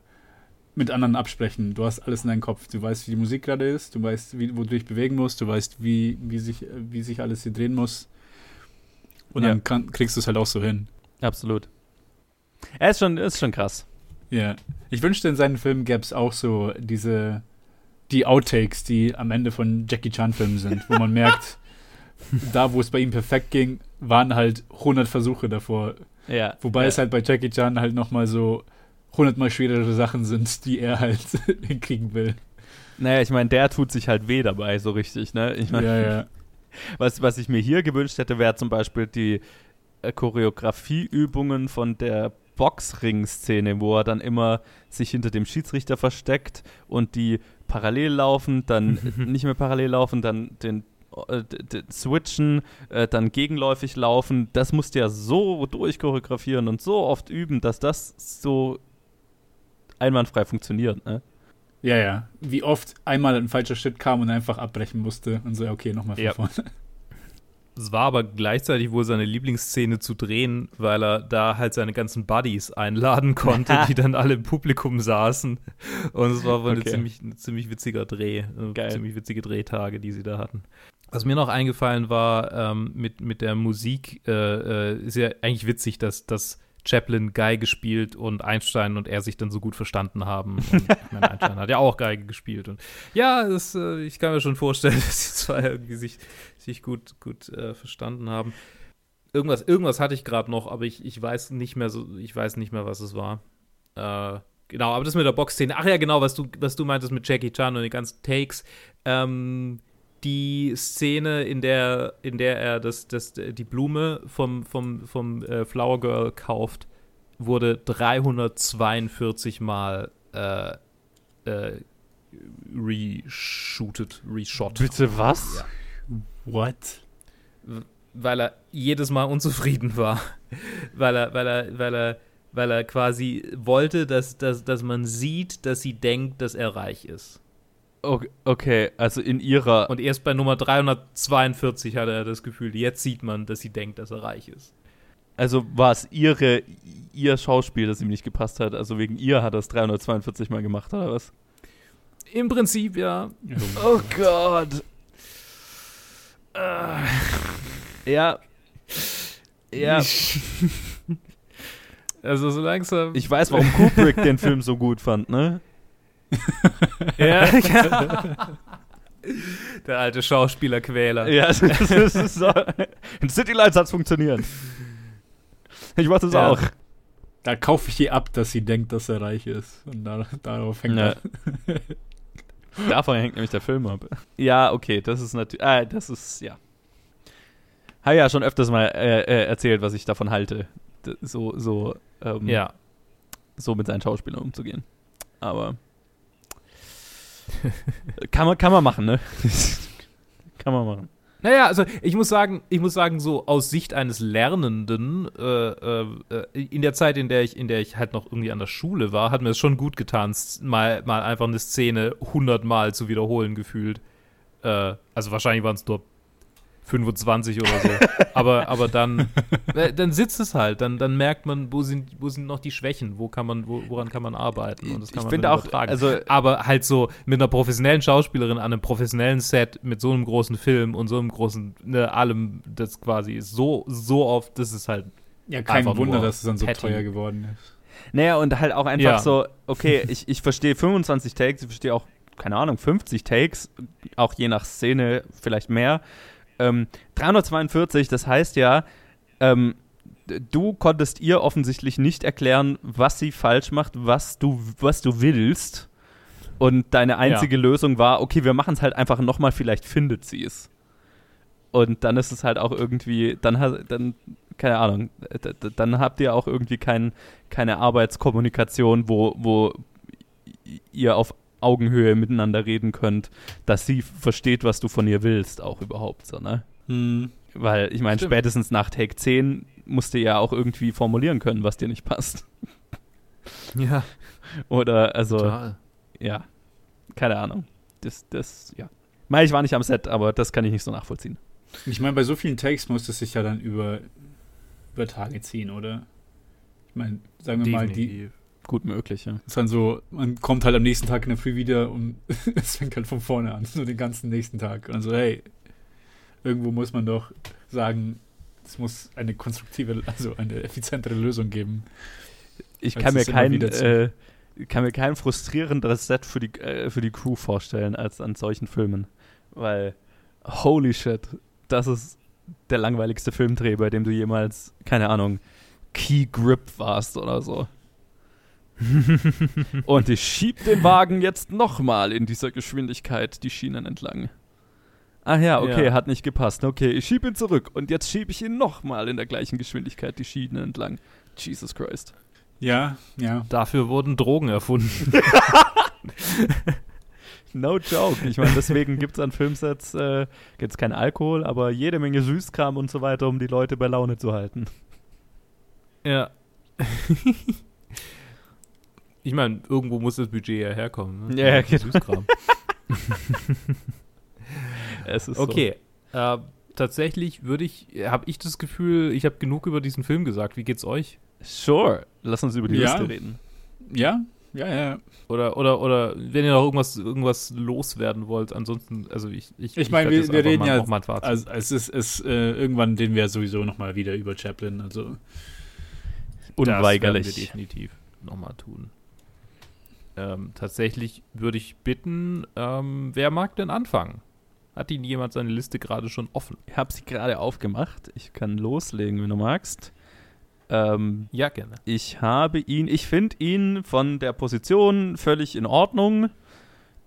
mit anderen absprechen. Du hast alles in deinem Kopf. Du weißt, wie die Musik gerade ist, du weißt, wie, wo du dich bewegen musst, du weißt, wie, wie, sich, wie sich alles hier drehen muss. Und ja. dann kann, kriegst du es halt auch so hin. Absolut. Er ist schon, ist schon krass. Ja. Ich wünschte, in seinen Filmen gäbe es auch so diese, die Outtakes, die am Ende von Jackie Chan-Filmen sind, wo man merkt, (laughs) da, wo es bei ihm perfekt ging, waren halt 100 Versuche davor. Ja. Wobei ja. es halt bei Jackie Chan halt nochmal so 100 mal schwerere Sachen sind, die er halt (laughs) hinkriegen will. Naja, ich meine, der tut sich halt weh dabei, so richtig, ne? Ich mein, ja, ja. (laughs) Was, was ich mir hier gewünscht hätte, wäre zum Beispiel die äh, Choreografieübungen von der Boxring-Szene, wo er dann immer sich hinter dem Schiedsrichter versteckt und die parallel laufen, dann (laughs) nicht mehr parallel laufen, dann den äh, switchen, äh, dann gegenläufig laufen. Das musst du ja so durchchoreografieren und so oft üben, dass das so einwandfrei funktioniert. Ne? Ja, ja. Wie oft einmal ein falscher Schritt kam und einfach abbrechen musste und so, okay, nochmal von ja. vorne. Es war aber gleichzeitig wohl seine Lieblingsszene zu drehen, weil er da halt seine ganzen Buddies einladen konnte, (laughs) die dann alle im Publikum saßen. Und es war wohl okay. eine ziemlich, ein ziemlich witziger Dreh, äh, Geil. ziemlich witzige Drehtage, die sie da hatten. Was mir noch eingefallen war ähm, mit, mit der Musik, äh, äh, ist ja eigentlich witzig, dass, dass Chaplin Geige gespielt und Einstein und er sich dann so gut verstanden haben. Und, ich meine, Einstein hat ja auch Geige gespielt. Und ja, das, äh, ich kann mir schon vorstellen, (laughs) dass die zwei irgendwie sich, sich gut, gut äh, verstanden haben. Irgendwas, irgendwas hatte ich gerade noch, aber ich, ich weiß nicht mehr so, ich weiß nicht mehr, was es war. Äh, genau, aber das mit der Boxszene. Ach ja, genau, was du, was du meintest mit Jackie Chan und den ganzen Takes. Ähm, die Szene, in der, in der er das, das, die Blume vom, vom, vom äh, Flower Girl kauft, wurde 342 Mal äh, äh, reshootet, reshot. Bitte was? Ja. What? Weil er jedes Mal unzufrieden war. weil er, weil er, weil er, weil er quasi wollte, dass, dass, dass man sieht, dass sie denkt, dass er reich ist. Okay, also in ihrer. Und erst bei Nummer 342 hatte er das Gefühl, jetzt sieht man, dass sie denkt, dass er reich ist. Also war es ihre, ihr Schauspiel, das ihm nicht gepasst hat. Also wegen ihr hat er es 342 Mal gemacht, oder was? Im Prinzip, ja. Oh Gott. Uh. Ja. Ja. also so langsam. Ich weiß, warum Kubrick den Film so gut fand, ne? Ja. (laughs) (laughs) Der alte Schauspielerquäler. Ja, das ist so. In City Lights hat es funktioniert. Ich warte es ja. auch. Da kaufe ich ihr ab, dass sie denkt, dass er reich ist. Und da, darauf hängt ja. er. (laughs) Davon hängt nämlich der Film ab. Ja, okay, das ist natürlich. Äh, das ist, ja. Habe ja schon öfters mal äh, äh, erzählt, was ich davon halte. So, so, ähm, ja. so mit seinen Schauspielern umzugehen. Aber (laughs) kann, man, kann man machen, ne? (laughs) kann man machen. Naja, also ich muss sagen, ich muss sagen, so aus Sicht eines Lernenden, äh, äh, in der Zeit, in der ich, in der ich halt noch irgendwie an der Schule war, hat mir es schon gut getan, mal, mal einfach eine Szene hundertmal zu wiederholen gefühlt. Äh, also wahrscheinlich waren es nur 25 oder so. aber, aber dann, (laughs) äh, dann sitzt es halt, dann, dann merkt man, wo sind, wo sind noch die Schwächen, wo kann man, wo, woran kann man arbeiten. Und das kann ich finde auch, also, aber halt so mit einer professionellen Schauspielerin an einem professionellen Set mit so einem großen Film und so einem großen, ne, allem, das quasi ist so, so oft, das ist halt Ja, kein Wunder, dass es dann so petty. teuer geworden ist. Naja, und halt auch einfach ja. so, okay, ich, ich verstehe 25 Takes, ich verstehe auch, keine Ahnung, 50 Takes, auch je nach Szene vielleicht mehr. Ähm, 342, das heißt ja, ähm, du konntest ihr offensichtlich nicht erklären, was sie falsch macht, was du, was du willst. Und deine einzige ja. Lösung war, okay, wir machen es halt einfach nochmal, vielleicht findet sie es. Und dann ist es halt auch irgendwie, dann, dann keine Ahnung, dann habt ihr auch irgendwie kein, keine Arbeitskommunikation, wo, wo ihr auf Augenhöhe miteinander reden könnt, dass sie versteht, was du von ihr willst, auch überhaupt so, ne? Hm. Weil, ich meine, spätestens nach Take 10 musst du ja auch irgendwie formulieren können, was dir nicht passt. (laughs) Ja. Oder, also, Total. ja, keine Ahnung. Das, das, ja. Mei, ich war nicht am Set, aber das kann ich nicht so nachvollziehen. Ich meine, bei so vielen Takes muss es sich ja dann über, über Tage ziehen, oder? Ich meine, sagen wir Definitiv. mal, die. Gut möglich, ja. Ist dann so, man kommt halt am nächsten Tag in der Früh wieder und (laughs) es fängt halt von vorne an, so den ganzen nächsten Tag. Und so, hey, irgendwo muss man doch sagen, es muss eine konstruktive, also eine effizientere Lösung geben. Ich kann mir, kein, äh, kann mir kein frustrierenderes Set für die, äh, für die Crew vorstellen als an solchen Filmen. Weil, holy shit, das ist der langweiligste Filmdreh, bei dem du jemals, keine Ahnung, Key Grip warst oder so. (laughs) Und ich schieb den Wagen jetzt nochmal in dieser Geschwindigkeit die Schienen entlang. Ach ja, okay, ja. hat nicht gepasst. Okay, ich schieb ihn zurück und jetzt schiebe ich ihn nochmal in der gleichen Geschwindigkeit die Schienen entlang. Jesus Christ. Ja, ja. Dafür wurden Drogen erfunden. (laughs) No joke. Ich meine, deswegen gibt es an Filmsets äh, gibt's kein Alkohol, aber jede Menge Süßkram und so weiter, um die Leute bei Laune zu halten. Ja. (laughs) ich meine, irgendwo muss das Budget ja herkommen. Ne? Ja, genau. Süßkram. (laughs) es ist okay. So. Äh, tatsächlich würde ich, habe ich das Gefühl, ich habe genug über diesen Film gesagt. Wie geht's euch? Sure. Lass uns über die ja. Liste reden. Ja, ja, ja. Oder, oder, oder wenn ihr noch irgendwas, irgendwas loswerden wollt, ansonsten, also ich. Ich, ich meine, wir, wir reden ja. Also es ist, ist äh, irgendwann den wir sowieso nochmal wieder über Chaplin, also. Unweigerlich. Das wir definitiv nochmal tun. Ähm, tatsächlich würde ich bitten, ähm, wer mag denn anfangen? Hat Ihnen jemand seine Liste gerade schon offen? Ich habe sie gerade aufgemacht. Ich kann loslegen, wenn du magst. Ähm, ja, gerne. Ich habe ihn, ich finde ihn von der Position völlig in Ordnung.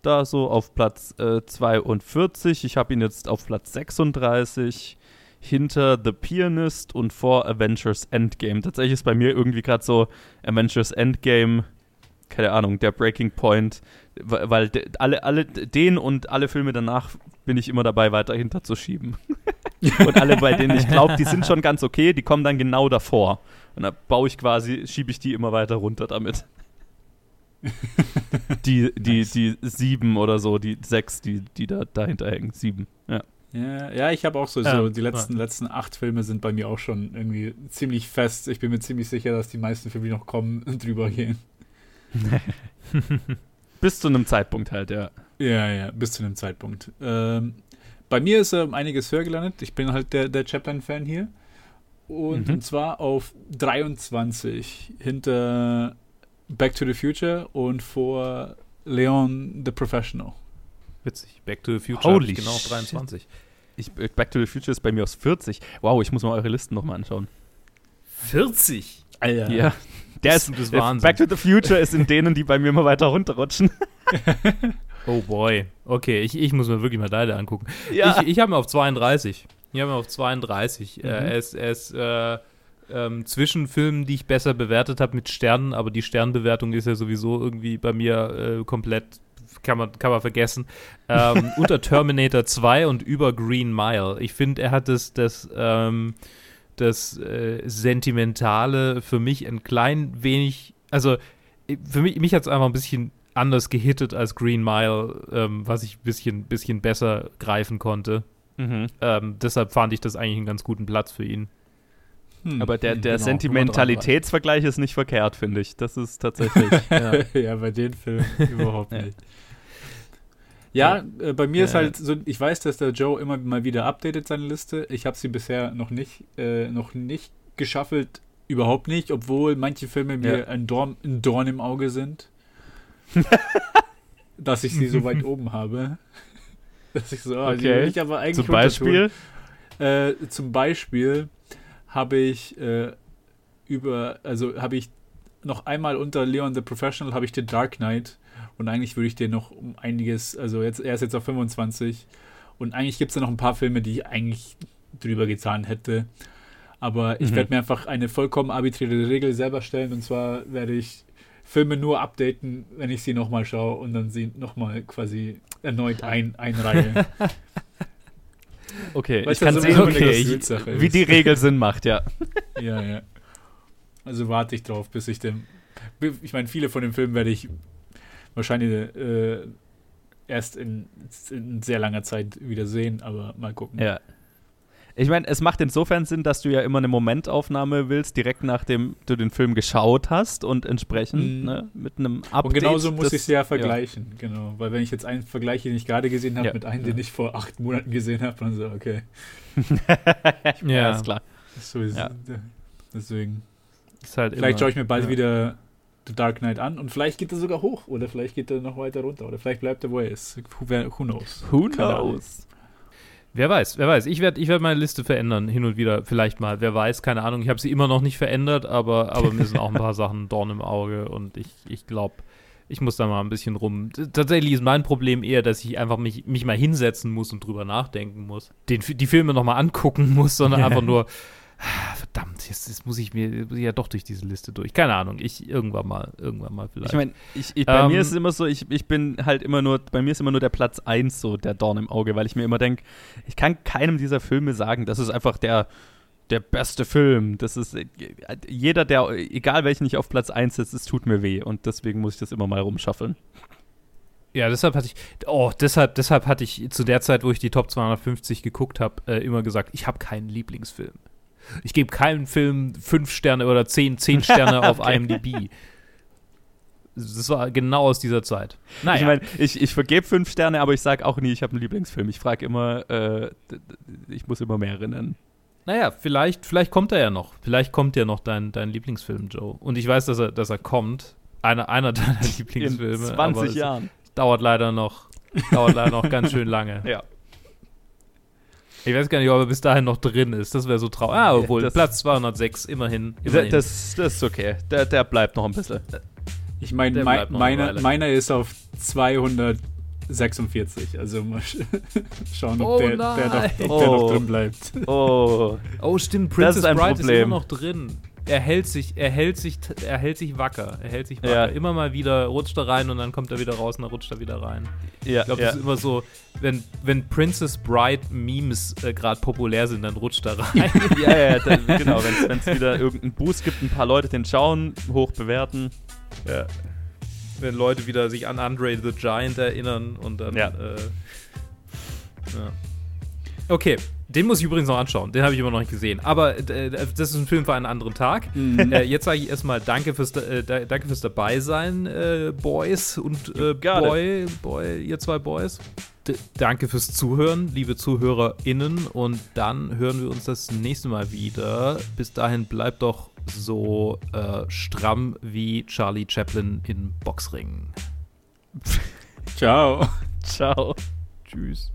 Da so auf Platz äh, 42. Ich habe ihn jetzt auf Platz 36 hinter The Pianist und vor Avengers Endgame. Tatsächlich ist bei mir irgendwie gerade so Avengers Endgame, keine Ahnung, der Breaking Point, weil alle, alle, den und alle Filme danach bin ich immer dabei, weiter hinterzuschieben. (laughs) und alle, bei denen ich glaube, die sind schon ganz okay, die kommen dann genau davor. Und dann baue ich quasi, schiebe ich die immer weiter runter damit. (laughs) die, die, nice. die sieben oder so, die sechs, die, die da dahinter hängen. Sieben, ja. Ja, ja ich habe auch so, so die letzten, ja. letzten acht Filme sind bei mir auch schon irgendwie ziemlich fest. Ich bin mir ziemlich sicher, dass die meisten Filme, die noch kommen, (laughs) drüber gehen. (laughs) bis zu einem Zeitpunkt halt, ja. Ja, ja, bis zu einem Zeitpunkt. Ähm, bei mir ist ähm, einiges höher gelandet. Ich bin halt der, der Chaplin-Fan hier. Und, mhm. und zwar auf 23 hinter Back to the Future und vor Leon the Professional. Witzig. Back to the Future Holy genau auf 23. Ich, Back to the Future ist bei mir aus 40. Wow, ich muss mal eure Listen nochmal anschauen. 40? Alter. Ja. Der ist, ist Wahnsinn. Back to the Future ist in denen, die bei mir mal weiter runterrutschen. (laughs) oh boy. Okay, ich, ich muss mir wirklich mal deine angucken. Ja. Ich, ich habe mir auf 32. Ich habe mir auf 32. Mhm. Äh, er ist, er ist äh, ähm, zwischen Filmen, die ich besser bewertet habe mit Sternen, aber die Sternbewertung ist ja sowieso irgendwie bei mir äh, komplett, kann man, kann man vergessen. Ähm, (laughs) unter Terminator 2 und über Green Mile. Ich finde, er hat das, das, ähm, das äh, Sentimentale für mich ein klein wenig, also für mich, mich hat es einfach ein bisschen anders gehittet als Green Mile, ähm, was ich ein bisschen, bisschen besser greifen konnte. Mhm. Ähm, deshalb fand ich das eigentlich einen ganz guten Platz für ihn. Hm, Aber der, der genau, Sentimentalitätsvergleich ist nicht verkehrt, finde ich. Das ist tatsächlich. (laughs) ja. ja, bei den Filmen (laughs) überhaupt nicht. Ja, äh, bei mir ja, ist halt so, ich weiß, dass der Joe immer mal wieder updatet seine Liste. Ich habe sie bisher noch nicht, äh, noch nicht geschaffelt, überhaupt nicht, obwohl manche Filme mir ein, Dorn, ein Dorn im Auge sind. (laughs) dass ich sie so weit (laughs) oben habe. (laughs) Dass ich so, ah, die Okay. will ich aber eigentlich Zum. Beispiel. Äh, zum Beispiel habe ich äh, über, also habe ich noch einmal unter Leon the Professional habe ich den Dark Knight und eigentlich würde ich den noch um einiges, also jetzt, er ist jetzt auf 25 und eigentlich gibt es da noch ein paar Filme, die ich eigentlich drüber getan hätte. Aber ich Mhm. werde mir einfach eine vollkommen arbiträre Regel selber stellen und zwar werde ich Filme nur updaten, wenn ich sie nochmal schaue und dann sie nochmal quasi erneut ein, einreihe. (laughs) Okay, Weißt ich kann so sehen, okay, ich, wie die Regel Sinn macht, ja. (laughs) Ja, ja. Also warte ich drauf, bis ich den. Ich meine, viele von den Filmen werde ich wahrscheinlich äh, erst in, in sehr langer Zeit wieder sehen, aber mal gucken. Ja. Ich meine, es macht insofern Sinn, dass du ja immer eine Momentaufnahme willst, direkt nachdem du den Film geschaut hast und entsprechend Mhm. ne, mit einem Update. Und genauso muss ich es ja vergleichen, genau. Weil wenn ich jetzt einen vergleiche, den ich gerade gesehen habe, Ja. mit einem, den ich vor acht Monaten gesehen habe, dann so, okay. (laughs) Ja, Ja. ist klar. Ist, Ja. Deswegen. Ist halt Vielleicht immer- schaue ich mir bald ja. wieder The Dark Knight an und vielleicht geht er sogar hoch oder vielleicht geht er noch weiter runter oder vielleicht bleibt er, wo er ist. Who, wer- who knows? Who knows? Wer weiß, wer weiß. Ich werde ich werd meine Liste verändern, hin und wieder, vielleicht mal. Wer weiß, keine Ahnung. Ich habe sie immer noch nicht verändert, aber, aber mir sind auch ein paar (laughs) Sachen Dorn im Auge und ich, ich glaube, ich muss da mal ein bisschen rum. Tatsächlich ist mein Problem eher, dass ich einfach mich, mich mal hinsetzen muss und drüber nachdenken muss. Den, die Filme nochmal angucken muss, sondern (laughs) einfach nur, verdammt, jetzt, jetzt muss ich mir muss ich ja doch durch diese Liste durch. Keine Ahnung, ich irgendwann mal, irgendwann mal vielleicht. Ich meine, ich, ich, bei Ähm, mir ist es immer so, ich, ich bin halt immer nur, bei mir ist immer nur der Platz 1 so der Dorn im Auge, weil ich mir immer denke, ich kann keinem dieser Filme sagen, das ist einfach der, der beste Film. Das ist äh, jeder, der, egal welchen ich auf Platz 1 setze, es tut mir weh und deswegen muss ich das immer mal rumschaffeln. Ja, deshalb hatte ich, oh, deshalb, deshalb hatte ich zu der Zeit, wo ich die Top 250 geguckt habe, äh, immer gesagt, ich habe keinen Lieblingsfilm. Ich gebe keinem Film fünf Sterne oder zehn, zehn (laughs) Sterne auf IMDb. Das war genau aus dieser Zeit. Naja, Ich meine, ich, ich vergebe fünf Sterne, aber ich sage auch nie, ich habe einen Lieblingsfilm. Ich frage immer, äh, ich muss immer mehrere nennen. naja, vielleicht, vielleicht kommt er ja noch. Vielleicht kommt ja noch dein, dein Lieblingsfilm, Joe. Und ich weiß, dass er, dass er kommt. Einer, einer (laughs) deiner In Lieblingsfilme. 20 aber es Jahren. Dauert leider noch, dauert leider noch ganz schön lange. (laughs) Ja. Ich weiß gar nicht, ob er bis dahin noch drin ist. Das wäre so traurig. Ah, obwohl, Das- Platz 206, immerhin. Immerhin. das, das ist okay. Der, der bleibt noch ein bisschen. Ich meine, Der mei bleibt noch eine meiner, ist auf 246. Also mal (laughs) sch schauen, ob, Oh der, der, noch, ob der Oh. noch drin bleibt. Oh, oh, stimmt, Das Princess ist ein Bride ist Problem. immer noch drin. Er hält sich, er hält sich, er hält sich wacker. Er hält sich wacker. Ja. Immer mal wieder rutscht er rein und dann kommt er wieder raus und dann rutscht er wieder rein. ja, Ich glaube, ja. das ist immer so, wenn, wenn Princess Bride Memes äh, gerade populär sind, dann rutscht er rein. (laughs) ja, ja, da, (laughs) genau. Wenn es wieder irgendeinen Boost gibt, ein paar Leute den schauen, hoch bewerten. Ja. Wenn Leute wieder sich an Andre the Giant erinnern und dann. Ja. Äh, ja. Okay, den muss ich übrigens noch anschauen. Den habe ich immer noch nicht gesehen. Aber äh, das ist ein Film für einen anderen Tag. Äh, jetzt sage ich erstmal Danke fürs, äh, da- danke fürs Dabeisein, äh, Boys und äh. Boy, Boy, ihr zwei Boys. D danke fürs Zuhören, liebe ZuhörerInnen. Und dann hören wir uns das nächste Mal wieder. Bis dahin bleibt doch so äh, stramm wie Charlie Chaplin in Boxringen. Ciao. (laughs) Ciao. Tschüss.